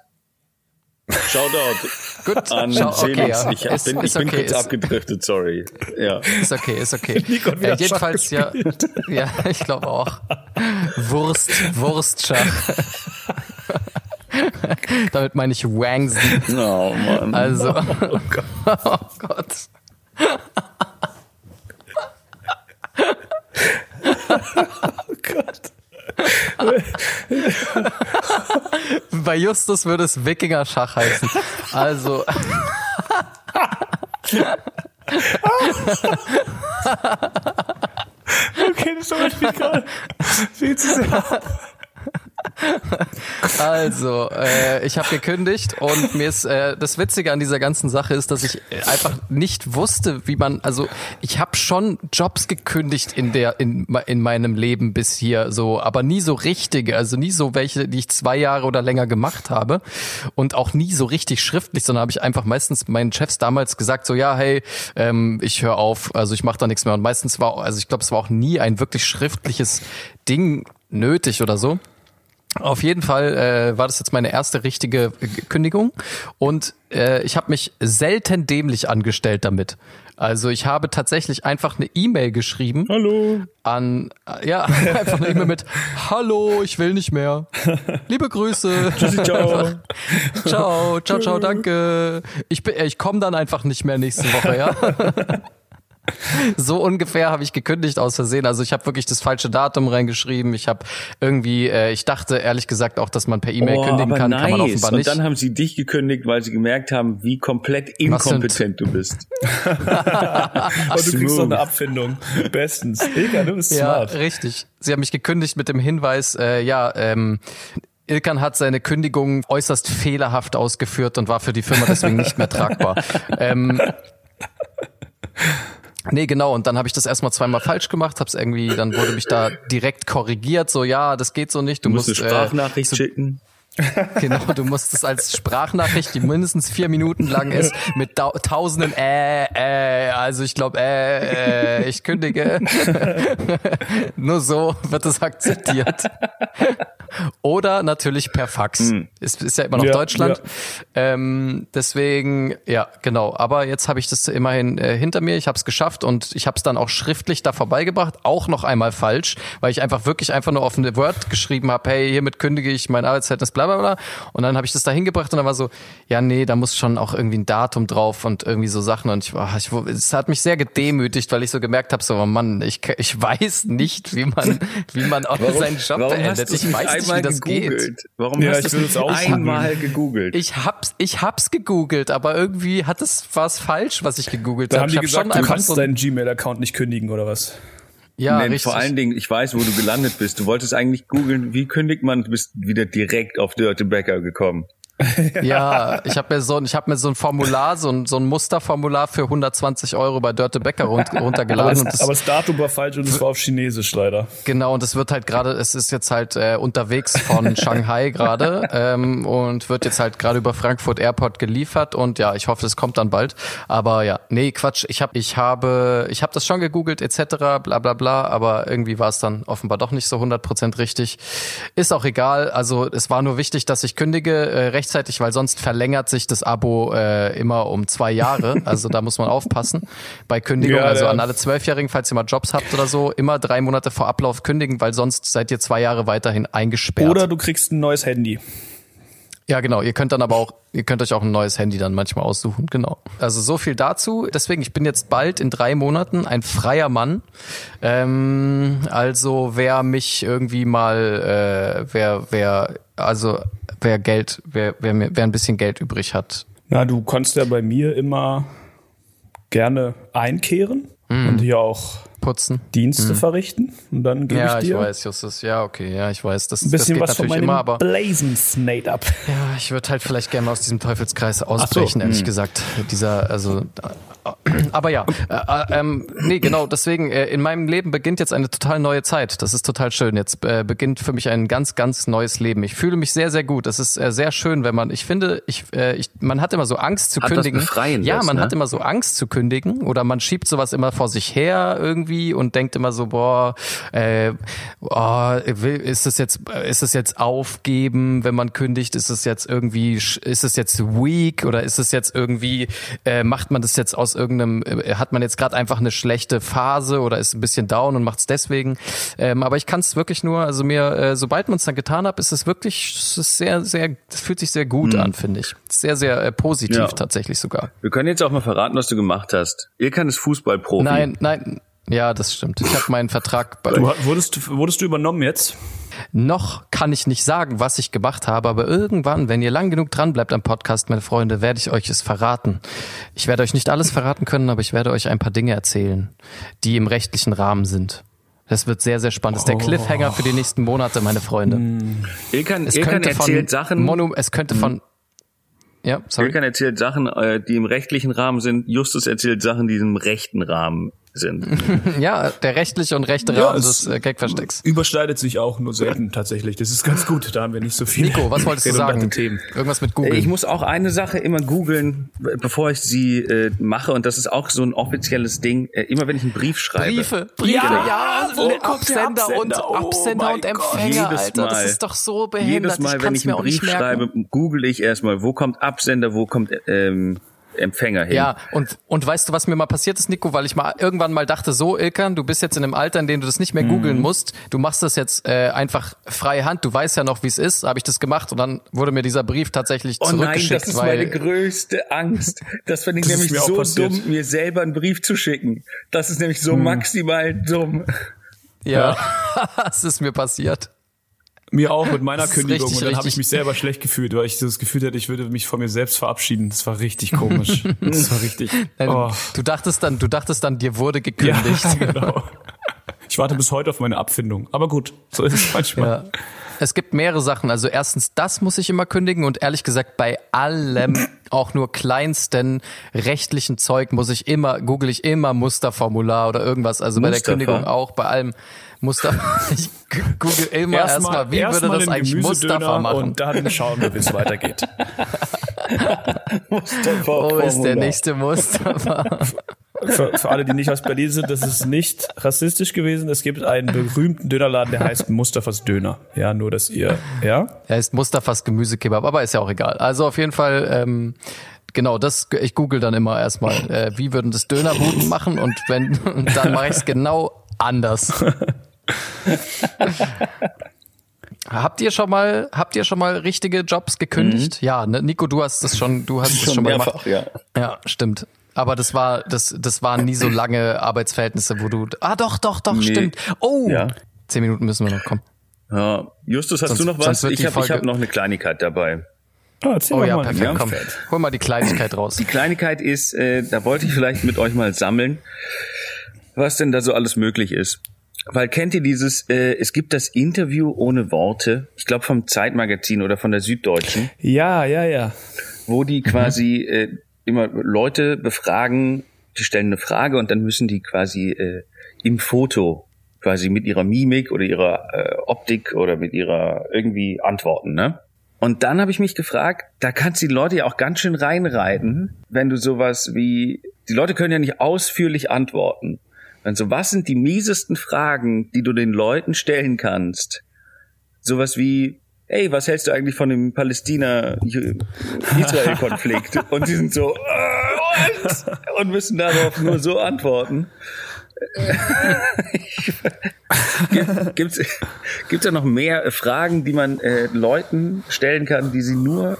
Shoutout Gut, an schau- okay, Felix. ja. Ich hab- Ist- bin, ich bin okay, kurz ist- abgedriftet, sorry. Ja. Ist okay, ist okay. Nico äh, jedenfalls ja, ja, ich glaube auch. Wurst, Wurstschach. Damit meine ich Wangsen. Oh Mann. Also, Oh Gott. oh Gott. Oh Gott. Bei Justus würde es Wikinger-Schach heißen. Also, Okay, das mich gerade viel zu sehr. also, äh, ich habe gekündigt und mir ist äh, das Witzige an dieser ganzen Sache ist, dass ich äh, einfach nicht wusste, wie man, also ich habe schon Jobs gekündigt in der in, in meinem Leben bis hier so, aber nie so richtige, also nie so welche, die ich zwei Jahre oder länger gemacht habe und auch nie so richtig schriftlich, sondern habe ich einfach meistens meinen Chefs damals gesagt so ja hey, ähm, ich höre auf, also ich mache da nichts mehr und meistens war, also ich glaube, es war auch nie ein wirklich schriftliches Ding nötig oder so. Auf jeden Fall äh, war das jetzt meine erste richtige äh, Kündigung und äh, ich habe mich selten dämlich angestellt damit. Also ich habe tatsächlich einfach eine E-Mail geschrieben Hallo. an äh, ja einfach eine E-Mail mit Hallo, ich will nicht mehr. Liebe Grüße. Tschüssi, ciao. ciao, ciao, ciao, danke. Ich bin, äh, ich komme dann einfach nicht mehr nächste Woche, ja. So ungefähr habe ich gekündigt aus Versehen. Also ich habe wirklich das falsche Datum reingeschrieben. Ich habe irgendwie, äh, ich dachte ehrlich gesagt auch, dass man per E-Mail Oh, kündigen kann, nice. kann man offenbar Und nicht. dann haben sie dich gekündigt, weil sie gemerkt haben, wie komplett inkompetent du bist. Und du kriegst noch eine Abfindung. Bestens. Ilka, du bist ja, smart. richtig. Sie haben mich gekündigt mit dem Hinweis, äh, ja, ähm, Ilkan hat seine Kündigung äußerst fehlerhaft ausgeführt und war für die Firma deswegen nicht mehr tragbar. ähm, Nee, genau. Und dann habe ich das erstmal zweimal falsch gemacht, hab's irgendwie, dann wurde mich da direkt korrigiert, so ja, das geht so nicht. Du, Du musst musst eine Sprachnachricht schicken. Genau, du musst es als Sprachnachricht, die mindestens vier Minuten lang ist, mit tau- tausenden äh, äh, also ich glaube, äh, äh, ich kündige. Nur so wird es akzeptiert. Oder natürlich per Fax. Ist, ist ja immer noch Ja, Deutschland. Ähm, deswegen, ja, genau. Aber jetzt habe ich das immerhin äh, hinter mir. Ich habe es geschafft und ich habe es dann auch schriftlich da vorbeigebracht. Auch noch einmal falsch, weil ich einfach wirklich einfach nur auf eine Word geschrieben habe, hey, hiermit kündige ich mein Arbeitsverhältnis, bla bla bla. Und dann habe ich das da hingebracht und dann war so, ja, nee, da muss schon auch irgendwie ein Datum drauf und irgendwie so Sachen. Und ich war, ich, es hat mich sehr gedemütigt, weil ich so gemerkt habe, so, oh Mann, ich, ich weiß nicht, wie man, wie man auch seinen Job warum beendet. Ich weiß nicht, einmal wie das geht. gegoogelt? Warum Ja, hast ich du nicht einmal gegoogelt? Ich hab's, ich hab's gegoogelt, aber irgendwie hat es was falsch, was ich gegoogelt Da habe. haben die Ich hab gesagt, du kannst so, deinen Gmail-Account nicht kündigen oder was? Ja, Nein, richtig. vor allen Dingen, ich weiß, wo du gelandet bist. Du wolltest eigentlich googeln, wie kündigt man, du bist wieder direkt auf Dirty Becker gekommen. Ja, ich habe mir so, ein- ich habe mir so ein Formular, so ein, so ein Musterformular für 120 Euro bei Dörte Becker run Aber runtergeladen. das, und das, aber das Datum war falsch und es war auf Chinesisch leider. genau, und es wird halt gerade, es ist jetzt halt äh, unterwegs von Shanghai gerade ähm, und wird jetzt halt gerade über Frankfurt Airport geliefert und ja, ich hoffe, es kommt dann bald. Aber ja, nee, Quatsch, ich habe, ich habe, ich habe das schon gegoogelt etc. Bla bla bla, aber irgendwie war es dann offenbar doch nicht so 100% richtig. Ist auch egal. Also es war nur wichtig, dass ich kündige äh, rechtzeitig, weil sonst verlängert sich das Abo äh, immer um zwei Jahre. Also da muss man aufpassen bei Kündigung. Ja, also an alle Zwölfjährigen, falls ihr mal Jobs habt oder so, immer drei Monate vor Ablauf kündigen, weil sonst seid ihr zwei Jahre weiterhin eingesperrt. Oder du kriegst ein neues Handy. Ja, genau. Ihr könnt dann aber auch, ihr könnt euch auch ein neues Handy dann manchmal aussuchen. Genau. Also so viel dazu. Deswegen, ich bin jetzt bald in drei Monaten ein freier Mann. Ähm, also wer mich irgendwie mal, äh, wer, wer, also wer Geld, wer, wer, mir- wer ein bisschen Geld übrig hat. Na, du kannst ja bei mir immer gerne einkehren und hier auch putzen. Dienste verrichten und dann gebe Ja, ich ich, dir weiß, Justus. Ja, okay, ja, ich weiß. Das, ein das bisschen geht was von natürlich meinem immer, aber Blazensnade ab. ja, ich würde halt vielleicht gerne mal aus diesem Teufelskreis ausbrechen, hm. ehrlich gesagt. Dieser, also, aber ja, äh, äh, ähm, nee, genau. Deswegen äh, in meinem Leben beginnt jetzt eine total neue Zeit. Das ist total schön. Jetzt äh, beginnt für mich ein ganz, ganz neues Leben. Ich fühle mich sehr, sehr gut. Das ist äh, sehr schön, wenn man. Ich finde, ich, äh, ich, man hat immer so Angst zu Hat kündigen. Ja, man ne? hat immer so Angst zu kündigen oder man schiebt sowas immer vor sich her irgendwie und denkt immer so, boah, äh, oh, ist es jetzt, ist es jetzt aufgeben, wenn man kündigt? Ist es jetzt irgendwie, ist es jetzt weak oder ist es jetzt irgendwie, äh, macht man das jetzt aus irgendeinem, äh, hat man jetzt gerade einfach eine schlechte Phase oder ist ein bisschen down und macht es deswegen? Ähm, aber ich kann es wirklich nur, also mir, äh, sobald man es dann getan hat, ist es wirklich, es ist sehr, sehr, es fühlt sich sehr gut an, finde ich. Sehr, sehr äh, positiv Ja. tatsächlich sogar. Wir können jetzt auch mal verraten, was du gemacht hast. Ilkan ist Fußballprofi. Nein, nein. Ja, das stimmt. Ich habe meinen Vertrag bei, Du, wurdest, wurdest du übernommen jetzt? Noch kann ich nicht sagen, was ich gemacht habe, aber irgendwann, wenn ihr lang genug dran bleibt am Podcast, meine Freunde, werde ich euch es verraten. Ich werde euch nicht alles verraten können, aber ich werde euch ein paar Dinge erzählen, die im rechtlichen Rahmen sind. Das wird sehr, sehr spannend. Das ist der Cliffhanger für die nächsten Monate, meine Freunde. Ilkan, Es Ilkan könnte erzählt von Sachen. Monu, es könnte von ja, sorry. Ilkan erzählt Sachen, äh, die im rechtlichen Rahmen sind. Justus erzählt Sachen, die im rechten Rahmen sind. Ja, der rechtliche und rechte Ja, Rahmen es- des äh, Gagverstecks. Überschneidet sich auch nur selten tatsächlich. Das ist ganz gut. Da haben wir nicht so viel. Nico, was wolltest du sagen? Themen. Irgendwas mit Google. Ich muss auch eine Sache immer googeln, bevor ich sie äh, mache. Und das ist auch so ein offizielles Ding. Äh, immer wenn ich einen Brief schreibe. Briefe, Briefe, Ja, ja, wo ja kommt der Absender, und Absender? Oh Absender und Gott. Empfänger, Jedes Alter, das Mal. ist doch so behindert. Jedes Mal, ich wenn ich mir einen Brief schreibe, google ich erstmal, wo kommt Absender, wo kommt ähm, Empfänger hin. Ja, und, und weißt du, was mir mal passiert ist, Nico? Weil ich mal irgendwann mal dachte, so, Ilkan, du bist jetzt in einem Alter, in dem du das nicht mehr Mhm. googeln musst. Du machst das jetzt äh, einfach freie Hand. Du weißt ja noch, wie es ist. Habe ich das gemacht und dann wurde mir dieser Brief tatsächlich Oh nein, zurückgeschickt, das ist meine größte Angst. Das finde ich Das nämlich so dumm, mir selber einen Brief zu schicken. Das ist nämlich so maximal dumm. ja, es ist mir passiert. Mir auch mit meiner Kündigung. richtig, und dann habe ich mich selber schlecht gefühlt, weil ich das Gefühl hatte, ich würde mich von mir selbst verabschieden. Das war richtig komisch. Das war richtig. Oh. Du dachtest dann, du dachtest dann, dir wurde Ja, gekündigt. genau. Ich warte bis heute auf meine Abfindung. Aber gut, so ist es manchmal. Ja. Es gibt mehrere Sachen. Also erstens, das muss ich immer kündigen und ehrlich gesagt, bei allem, auch nur kleinsten rechtlichen Zeug muss ich immer, google ich immer Musterformular oder irgendwas. Also bei der Mustafa? Kündigung auch, bei allem Muster. Ich google immer erstmal, wie erst würde das eigentlich Mustafa machen? Und dann schauen wir, wie es weitergeht. Wo ist der nächste Mustafa? Für, für alle, die nicht aus Berlin sind, das ist nicht rassistisch gewesen. Es gibt einen berühmten Dönerladen, der heißt Mustafas Döner. Ja, nur dass ihr, ja? Er ist Mustafas Gemüsekebab, aber ist ja auch egal. Also auf jeden Fall, ähm, genau, das, ich google dann immer erstmal, äh, wie würden das Dönerbuden machen und wenn, dann mache ich es genau anders. Habt ihr schon mal, habt ihr schon mal richtige Jobs gekündigt? Ja, ne? Nico, du hast das schon, du hast das schon, mal gemacht. ja. Ja, stimmt. Aber das war, das, das waren nie so lange Arbeitsverhältnisse, wo du, ah, doch, doch, doch, Nee. stimmt. Oh, Ja. zehn Minuten müssen wir noch kommen. ja. Justus, hast Sonst- du noch was? Ich habe hab noch eine Kleinigkeit dabei. Ah, Oh doch ja, mal. perfekt, Ja. komm. Hol mal die Kleinigkeit raus. Die Kleinigkeit ist, äh, da wollte ich vielleicht mit euch mal sammeln, was denn da so alles möglich ist. Weil kennt ihr dieses, äh, es gibt das Interview ohne Worte, ich glaube vom Zeitmagazin oder von der Süddeutschen, Ja, ja, ja. wo die quasi äh, immer Leute befragen, die stellen eine Frage und dann müssen die quasi äh, im Foto quasi mit ihrer Mimik oder ihrer äh, Optik oder mit ihrer irgendwie antworten, ne? Und dann habe ich mich gefragt, da kannst du die Leute ja auch ganz schön reinreiten, wenn du sowas wie, die Leute können ja nicht ausführlich antworten. Also was sind die miesesten Fragen, die du den Leuten stellen kannst? Sowas wie, hey, was hältst du eigentlich von dem Palästina-Israel-Konflikt? Und die sind so, äh, und, müssen darauf nur so antworten. Gibt es gibt's da noch mehr äh, Fragen, die man äh, Leuten stellen kann, die sie nur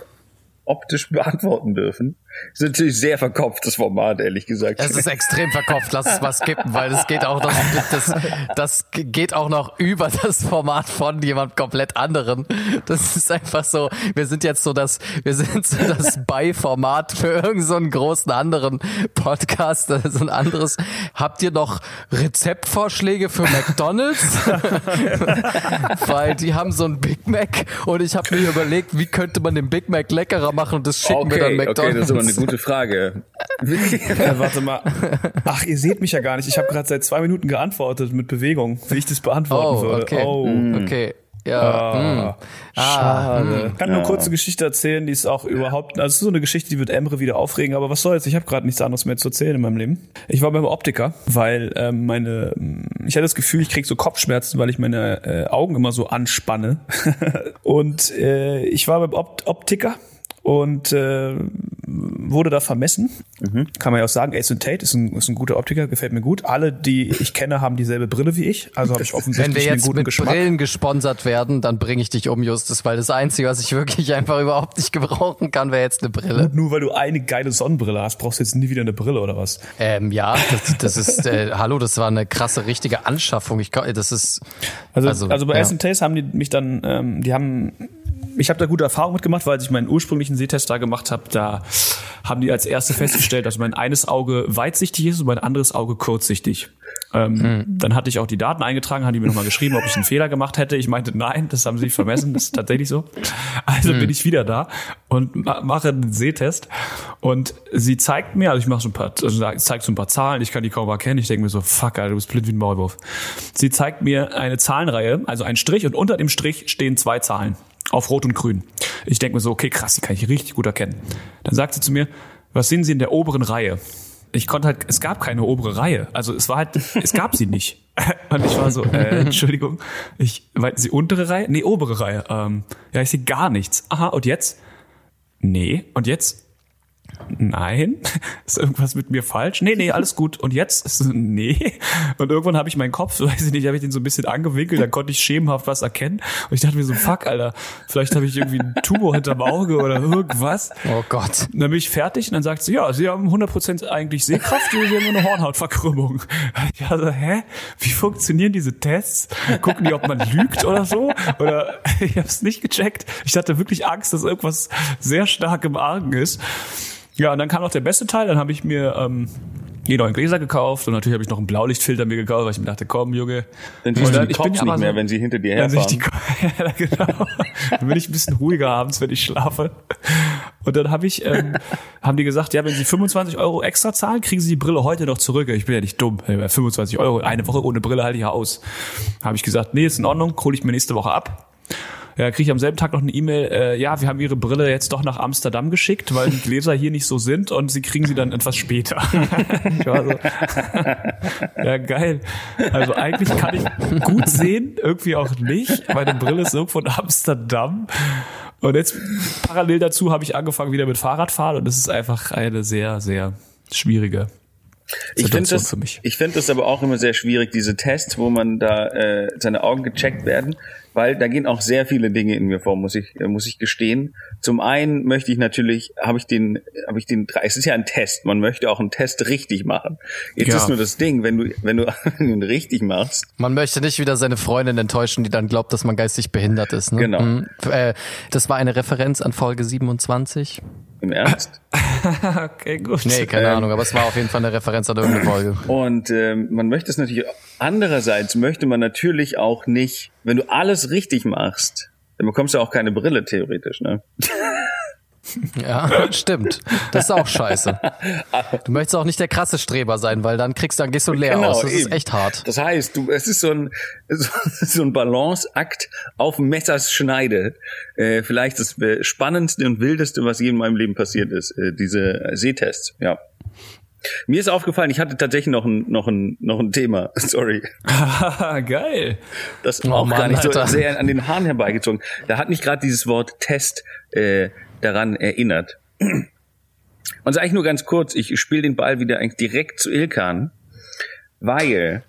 optisch beantworten dürfen? Ist natürlich sehr verkopft, das Format, ehrlich gesagt. Es ist extrem verkopft, lass es mal skippen, weil das geht auch noch, das, das geht auch noch über das Format von jemand komplett anderen. Das ist einfach so, wir sind jetzt so das, wir sind so das Beiformat für irgendeinen so einen großen anderen Podcast, so ein anderes. Habt ihr noch Rezeptvorschläge für McDonalds? weil die haben so ein Big Mac und ich habe mir überlegt, wie könnte man den Big Mac leckerer machen und das schicken okay, wir dann McDonalds. okay, das eine gute Frage. Äh, warte mal. Ach, ihr seht mich ja gar nicht. Ich habe gerade seit zwei Minuten geantwortet mit Bewegung, wie ich das beantworten Oh, würde. okay. Oh. Okay. Ja. Ah, Ah, schade. Ich kann nur eine kurze Geschichte erzählen, die ist auch überhaupt, also es ist so eine Geschichte, die wird Emre wieder aufregen, aber was soll's, ich habe gerade nichts anderes mehr zu erzählen in meinem Leben. Ich war beim Optiker, weil ähm, meine, ich hatte das Gefühl, ich krieg so Kopfschmerzen, weil ich meine äh, Augen immer so anspanne. Und äh, ich war beim Opt Optiker und äh, wurde da vermessen. Kann man ja auch sagen, Ace Tate ist ein, ist ein guter Optiker, gefällt mir gut. Alle, die ich kenne, haben dieselbe Brille wie ich, also habe ich Wenn wir offensichtlich einen jetzt guten mit Geschmack. Brillen gesponsert werden, dann bringe ich dich um, Justus, weil das Einzige, was ich wirklich einfach überhaupt nicht gebrauchen kann, wäre jetzt eine Brille. Gut, nur weil du eine geile Sonnenbrille hast, brauchst du jetzt nie wieder eine Brille oder was? Ähm, ja, das, das ist, äh, hallo, das war eine krasse, richtige Anschaffung. Ich, kann- das ist, Also, also, Also, bei ja. Aston Taste haben die mich dann, ähm, die haben, ich habe da gute Erfahrungen mitgemacht, weil als ich meinen ursprünglichen Sehtest da gemacht habe, da haben die als erste festgestellt, dass mein eines Auge weitsichtig ist und mein anderes Auge kurzsichtig. Ähm, Dann hatte ich auch die Daten eingetragen, haben die mir nochmal geschrieben, ob ich einen Fehler gemacht hätte. Ich meinte, nein, das haben sie vermessen, das ist tatsächlich so. Also bin ich wieder da und ma mache einen Sehtest und sie zeigt mir, also ich mache so ein paar, also zeigt so ein paar Zahlen, ich kann die kaum erkennen, ich denke mir so, fuck, Alter, du bist blind wie ein Maulwurf. Sie zeigt mir eine Zahlenreihe, also einen Strich und unter dem Strich stehen zwei Zahlen auf Rot und Grün. Ich denke mir so, okay, krass, die kann ich richtig gut erkennen. Dann sagt sie zu mir, was sehen Sie in der oberen Reihe? Ich konnte halt, es gab keine obere Reihe. Also es war halt, es gab sie nicht. Und ich war so, äh, Entschuldigung, ich, meinten Sie untere Reihe? Nee, obere Reihe. Ähm, ja, ich sehe gar nichts. Aha, und jetzt? Nee, und jetzt? Nein, ist irgendwas mit mir falsch? Nee, nee, alles gut. Und jetzt? Ist, nee. Und irgendwann habe ich meinen Kopf, weiß ich nicht, habe ich den so ein bisschen angewinkelt, dann konnte ich schemenhaft was erkennen. Und ich dachte mir so, fuck, Alter, vielleicht habe ich irgendwie einen Tumor hinterm Auge oder irgendwas. oh Gott. Und dann bin ich fertig und dann sagt sie, ja, Sie haben 100% eigentlich Sehkraft, Sie haben nur eine Hornhautverkrümmung. Ich war so, hä? Wie funktionieren diese Tests? Gucken die, ob man lügt oder so? Oder ich habe es nicht gecheckt. Ich hatte wirklich Angst, dass irgendwas sehr stark im Argen ist. Ja, und dann kam noch der beste Teil. Dann habe ich mir ähm, die neuen Gläser gekauft und natürlich habe ich noch einen Blaulichtfilter mir gekauft, weil ich mir dachte, komm, Junge. Dann siehst du dann- die ich bin Cops nicht mehr, so- wenn sie hinter dir dann herfahren. die, ja, genau. Dann bin ich ein bisschen ruhiger abends, wenn ich schlafe. Und dann habe ich, ähm, haben die gesagt, ja, wenn Sie 25 Euro extra zahlen, kriegen Sie die Brille heute noch zurück. Ich bin ja nicht dumm. 25 Euro, eine Woche ohne Brille halte ich ja aus. Habe ich gesagt, nee, ist in Ordnung, hole ich mir nächste Woche ab. Ja, kriege ich am selben Tag noch eine E-Mail, äh, ja, wir haben Ihre Brille jetzt doch nach Amsterdam geschickt, weil die Gläser hier nicht so sind und Sie kriegen sie dann etwas später. ich war so, ja, geil. Also eigentlich kann ich gut sehen, irgendwie auch nicht. Meine Brille ist irgendwo in Amsterdam. Und jetzt parallel dazu habe ich angefangen wieder mit Fahrradfahren und das ist einfach eine sehr, sehr schwierige Ich finde Situation das, für mich. ich finde das aber auch immer sehr schwierig, diese Tests, wo man da äh, seine Augen gecheckt werden, weil da gehen auch sehr viele Dinge in mir vor, muss ich äh, muss ich gestehen. Zum einen möchte ich natürlich, habe ich den, habe ich den, es ist ja ein Test, man möchte auch einen Test richtig machen. Jetzt Ja. ist nur das Ding, wenn du wenn du wenn du ihn richtig machst, Man möchte nicht wieder seine Freundin enttäuschen, die dann glaubt, dass man geistig behindert ist. Ne? Genau. Mhm. Äh, das war eine Referenz an Folge 27. im Ernst. Okay, gut. Nee, keine Ähm. Ahnung, aber es war auf jeden Fall eine Referenz an irgendeine Folge. Und ähm, man möchte es natürlich, andererseits möchte man natürlich auch nicht, wenn du alles richtig machst, dann bekommst du auch keine Brille theoretisch, ne? Ja, stimmt. Das ist auch scheiße. Du möchtest auch nicht der krasse Streber sein, weil dann kriegst du, dann gehst du leer aus. Das ist eben. echt hart. Das heißt, du, es ist so ein, so, so ein Balanceakt auf Messers Schneide. Äh, vielleicht das spannendste und wildeste, was je in meinem Leben passiert ist, äh, diese Sehtests, ja. Mir ist aufgefallen, ich hatte tatsächlich noch ein, noch ein, noch ein Thema. Sorry. Geil. Das Oh auch gar Mann, nicht so Alter. sehr an den Haaren herbeigezogen. Da hat mich gerade dieses Wort Test äh, daran erinnert. Und ist eigentlich nur ganz kurz. Ich spiele den Ball wieder eigentlich direkt zu Ilkan, weil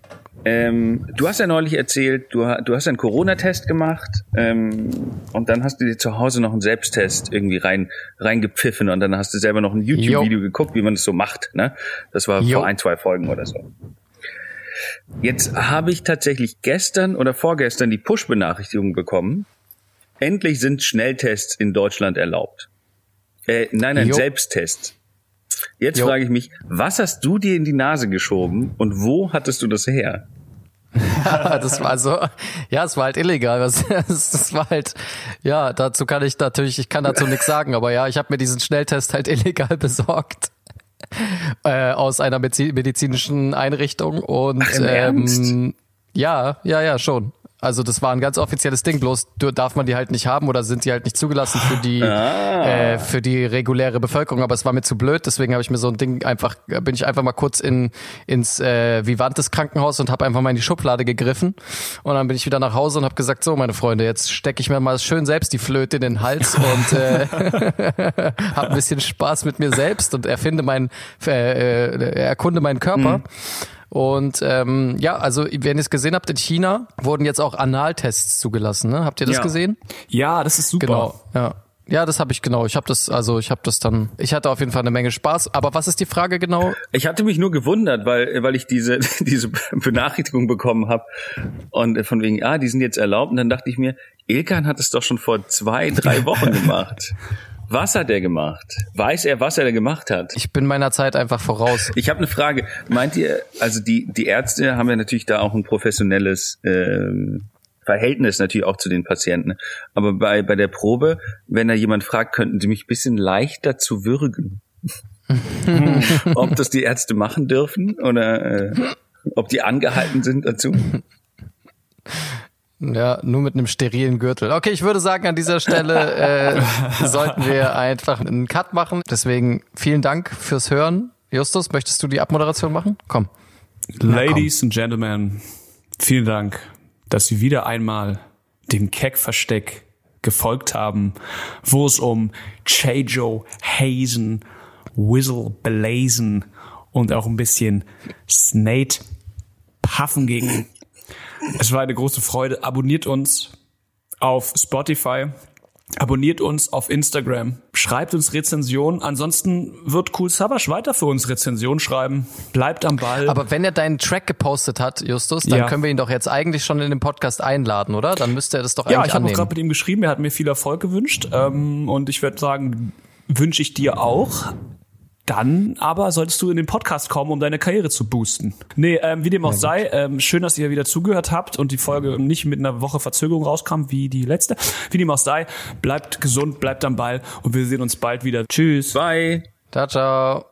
Ähm, du hast ja neulich erzählt, du, du hast einen Corona-Test gemacht ähm, und dann hast du dir zu Hause noch einen Selbsttest irgendwie rein reingepfiffen und dann hast du selber noch ein YouTube-Video geguckt, wie man das so macht. Ne? Das war Jo. vor ein, zwei Folgen oder so. Jetzt habe ich tatsächlich gestern oder vorgestern die Push-Benachrichtigung bekommen. Endlich sind Schnelltests in Deutschland erlaubt. Äh, nein, ein Jo. Selbsttest. Jetzt frage ich mich, was hast du dir in die Nase geschoben und wo hattest du das her? das war so, ja, es war halt illegal. Das, das, war halt, ja, dazu kann ich natürlich, ich kann dazu nichts sagen, aber ja, ich habe mir diesen Schnelltest halt illegal besorgt. Äh, aus einer medizi- medizinischen Einrichtung und Ach, im Ernst? ähm, ja, ja, ja, schon. Also das war ein ganz offizielles Ding, bloß darf man die halt nicht haben oder sind die halt nicht zugelassen für die äh, für die reguläre Bevölkerung. Aber es war mir zu blöd, deswegen habe ich mir so ein Ding einfach bin ich einfach mal kurz in ins äh, Vivantes Krankenhaus und habe einfach mal in die Schublade gegriffen und dann bin ich wieder nach Hause und habe gesagt, so meine Freunde, jetzt stecke ich mir mal schön selbst die Flöte in den Hals und äh, habe ein bisschen Spaß mit mir selbst und erfinde mein äh, äh, erkunde meinen Körper. Und ähm, ja, also wenn ihr es gesehen habt, in China wurden jetzt auch Analtests zugelassen. Ne? Habt ihr das Ja. gesehen? Ja, das ist super. Genau. Ja. Ja, das habe ich genau. Ich habe das, also ich habe das dann. Ich hatte auf jeden Fall eine Menge Spaß. Aber was ist die Frage genau? Ich hatte mich nur gewundert, weil weil ich diese diese Benachrichtigung bekommen habe und von wegen, ah, die sind jetzt erlaubt. Und dann dachte ich mir, Ilkan hat es doch schon vor zwei, drei Wochen gemacht. Was hat er gemacht? Weiß er, was er da gemacht hat? Ich bin meiner Zeit einfach voraus. Ich habe eine Frage. Meint ihr, also die, die Ärzte haben ja natürlich da auch ein professionelles ähm, Verhältnis natürlich auch zu den Patienten. Aber bei, bei der Probe, wenn da jemand fragt, könnten sie mich ein bisschen leichter zu würgen. ob das die Ärzte machen dürfen oder äh, ob die angehalten sind dazu. Ja, nur mit einem sterilen Gürtel. Okay, ich würde sagen, an dieser Stelle äh, sollten wir einfach einen Cut machen. Deswegen vielen Dank fürs Hören. Justus, möchtest du die Abmoderation machen? Komm. Ladies and Gentlemen, vielen Dank, dass Sie wieder einmal dem Keck-Versteck gefolgt haben, wo es um Chejo, Hazen, Whistle, Blazen und auch ein bisschen Snate Puffen ging. Es war eine große Freude. Abonniert uns auf Spotify. Abonniert uns auf Instagram. Schreibt uns Rezensionen. Ansonsten wird Cool Savage weiter für uns Rezensionen schreiben. Bleibt am Ball. Aber wenn er deinen Track gepostet hat, Justus, dann Ja. können wir ihn doch jetzt eigentlich schon in den Podcast einladen, oder? Dann müsste er das doch Ja, eigentlich ich habe auch annehmen. gerade mit ihm geschrieben, er hat mir viel Erfolg gewünscht. Ähm, und ich würde sagen, wünsche ich dir auch. Dann aber solltest du in den Podcast kommen, um deine Karriere zu boosten. Nee, ähm, wie dem auch sei, ähm, schön, dass ihr wieder zugehört habt und die Folge nicht mit einer Woche Verzögerung rauskam, wie die letzte. Wie dem auch sei, bleibt gesund, bleibt am Ball und wir sehen uns bald wieder. Tschüss. Bye. Ciao, ciao.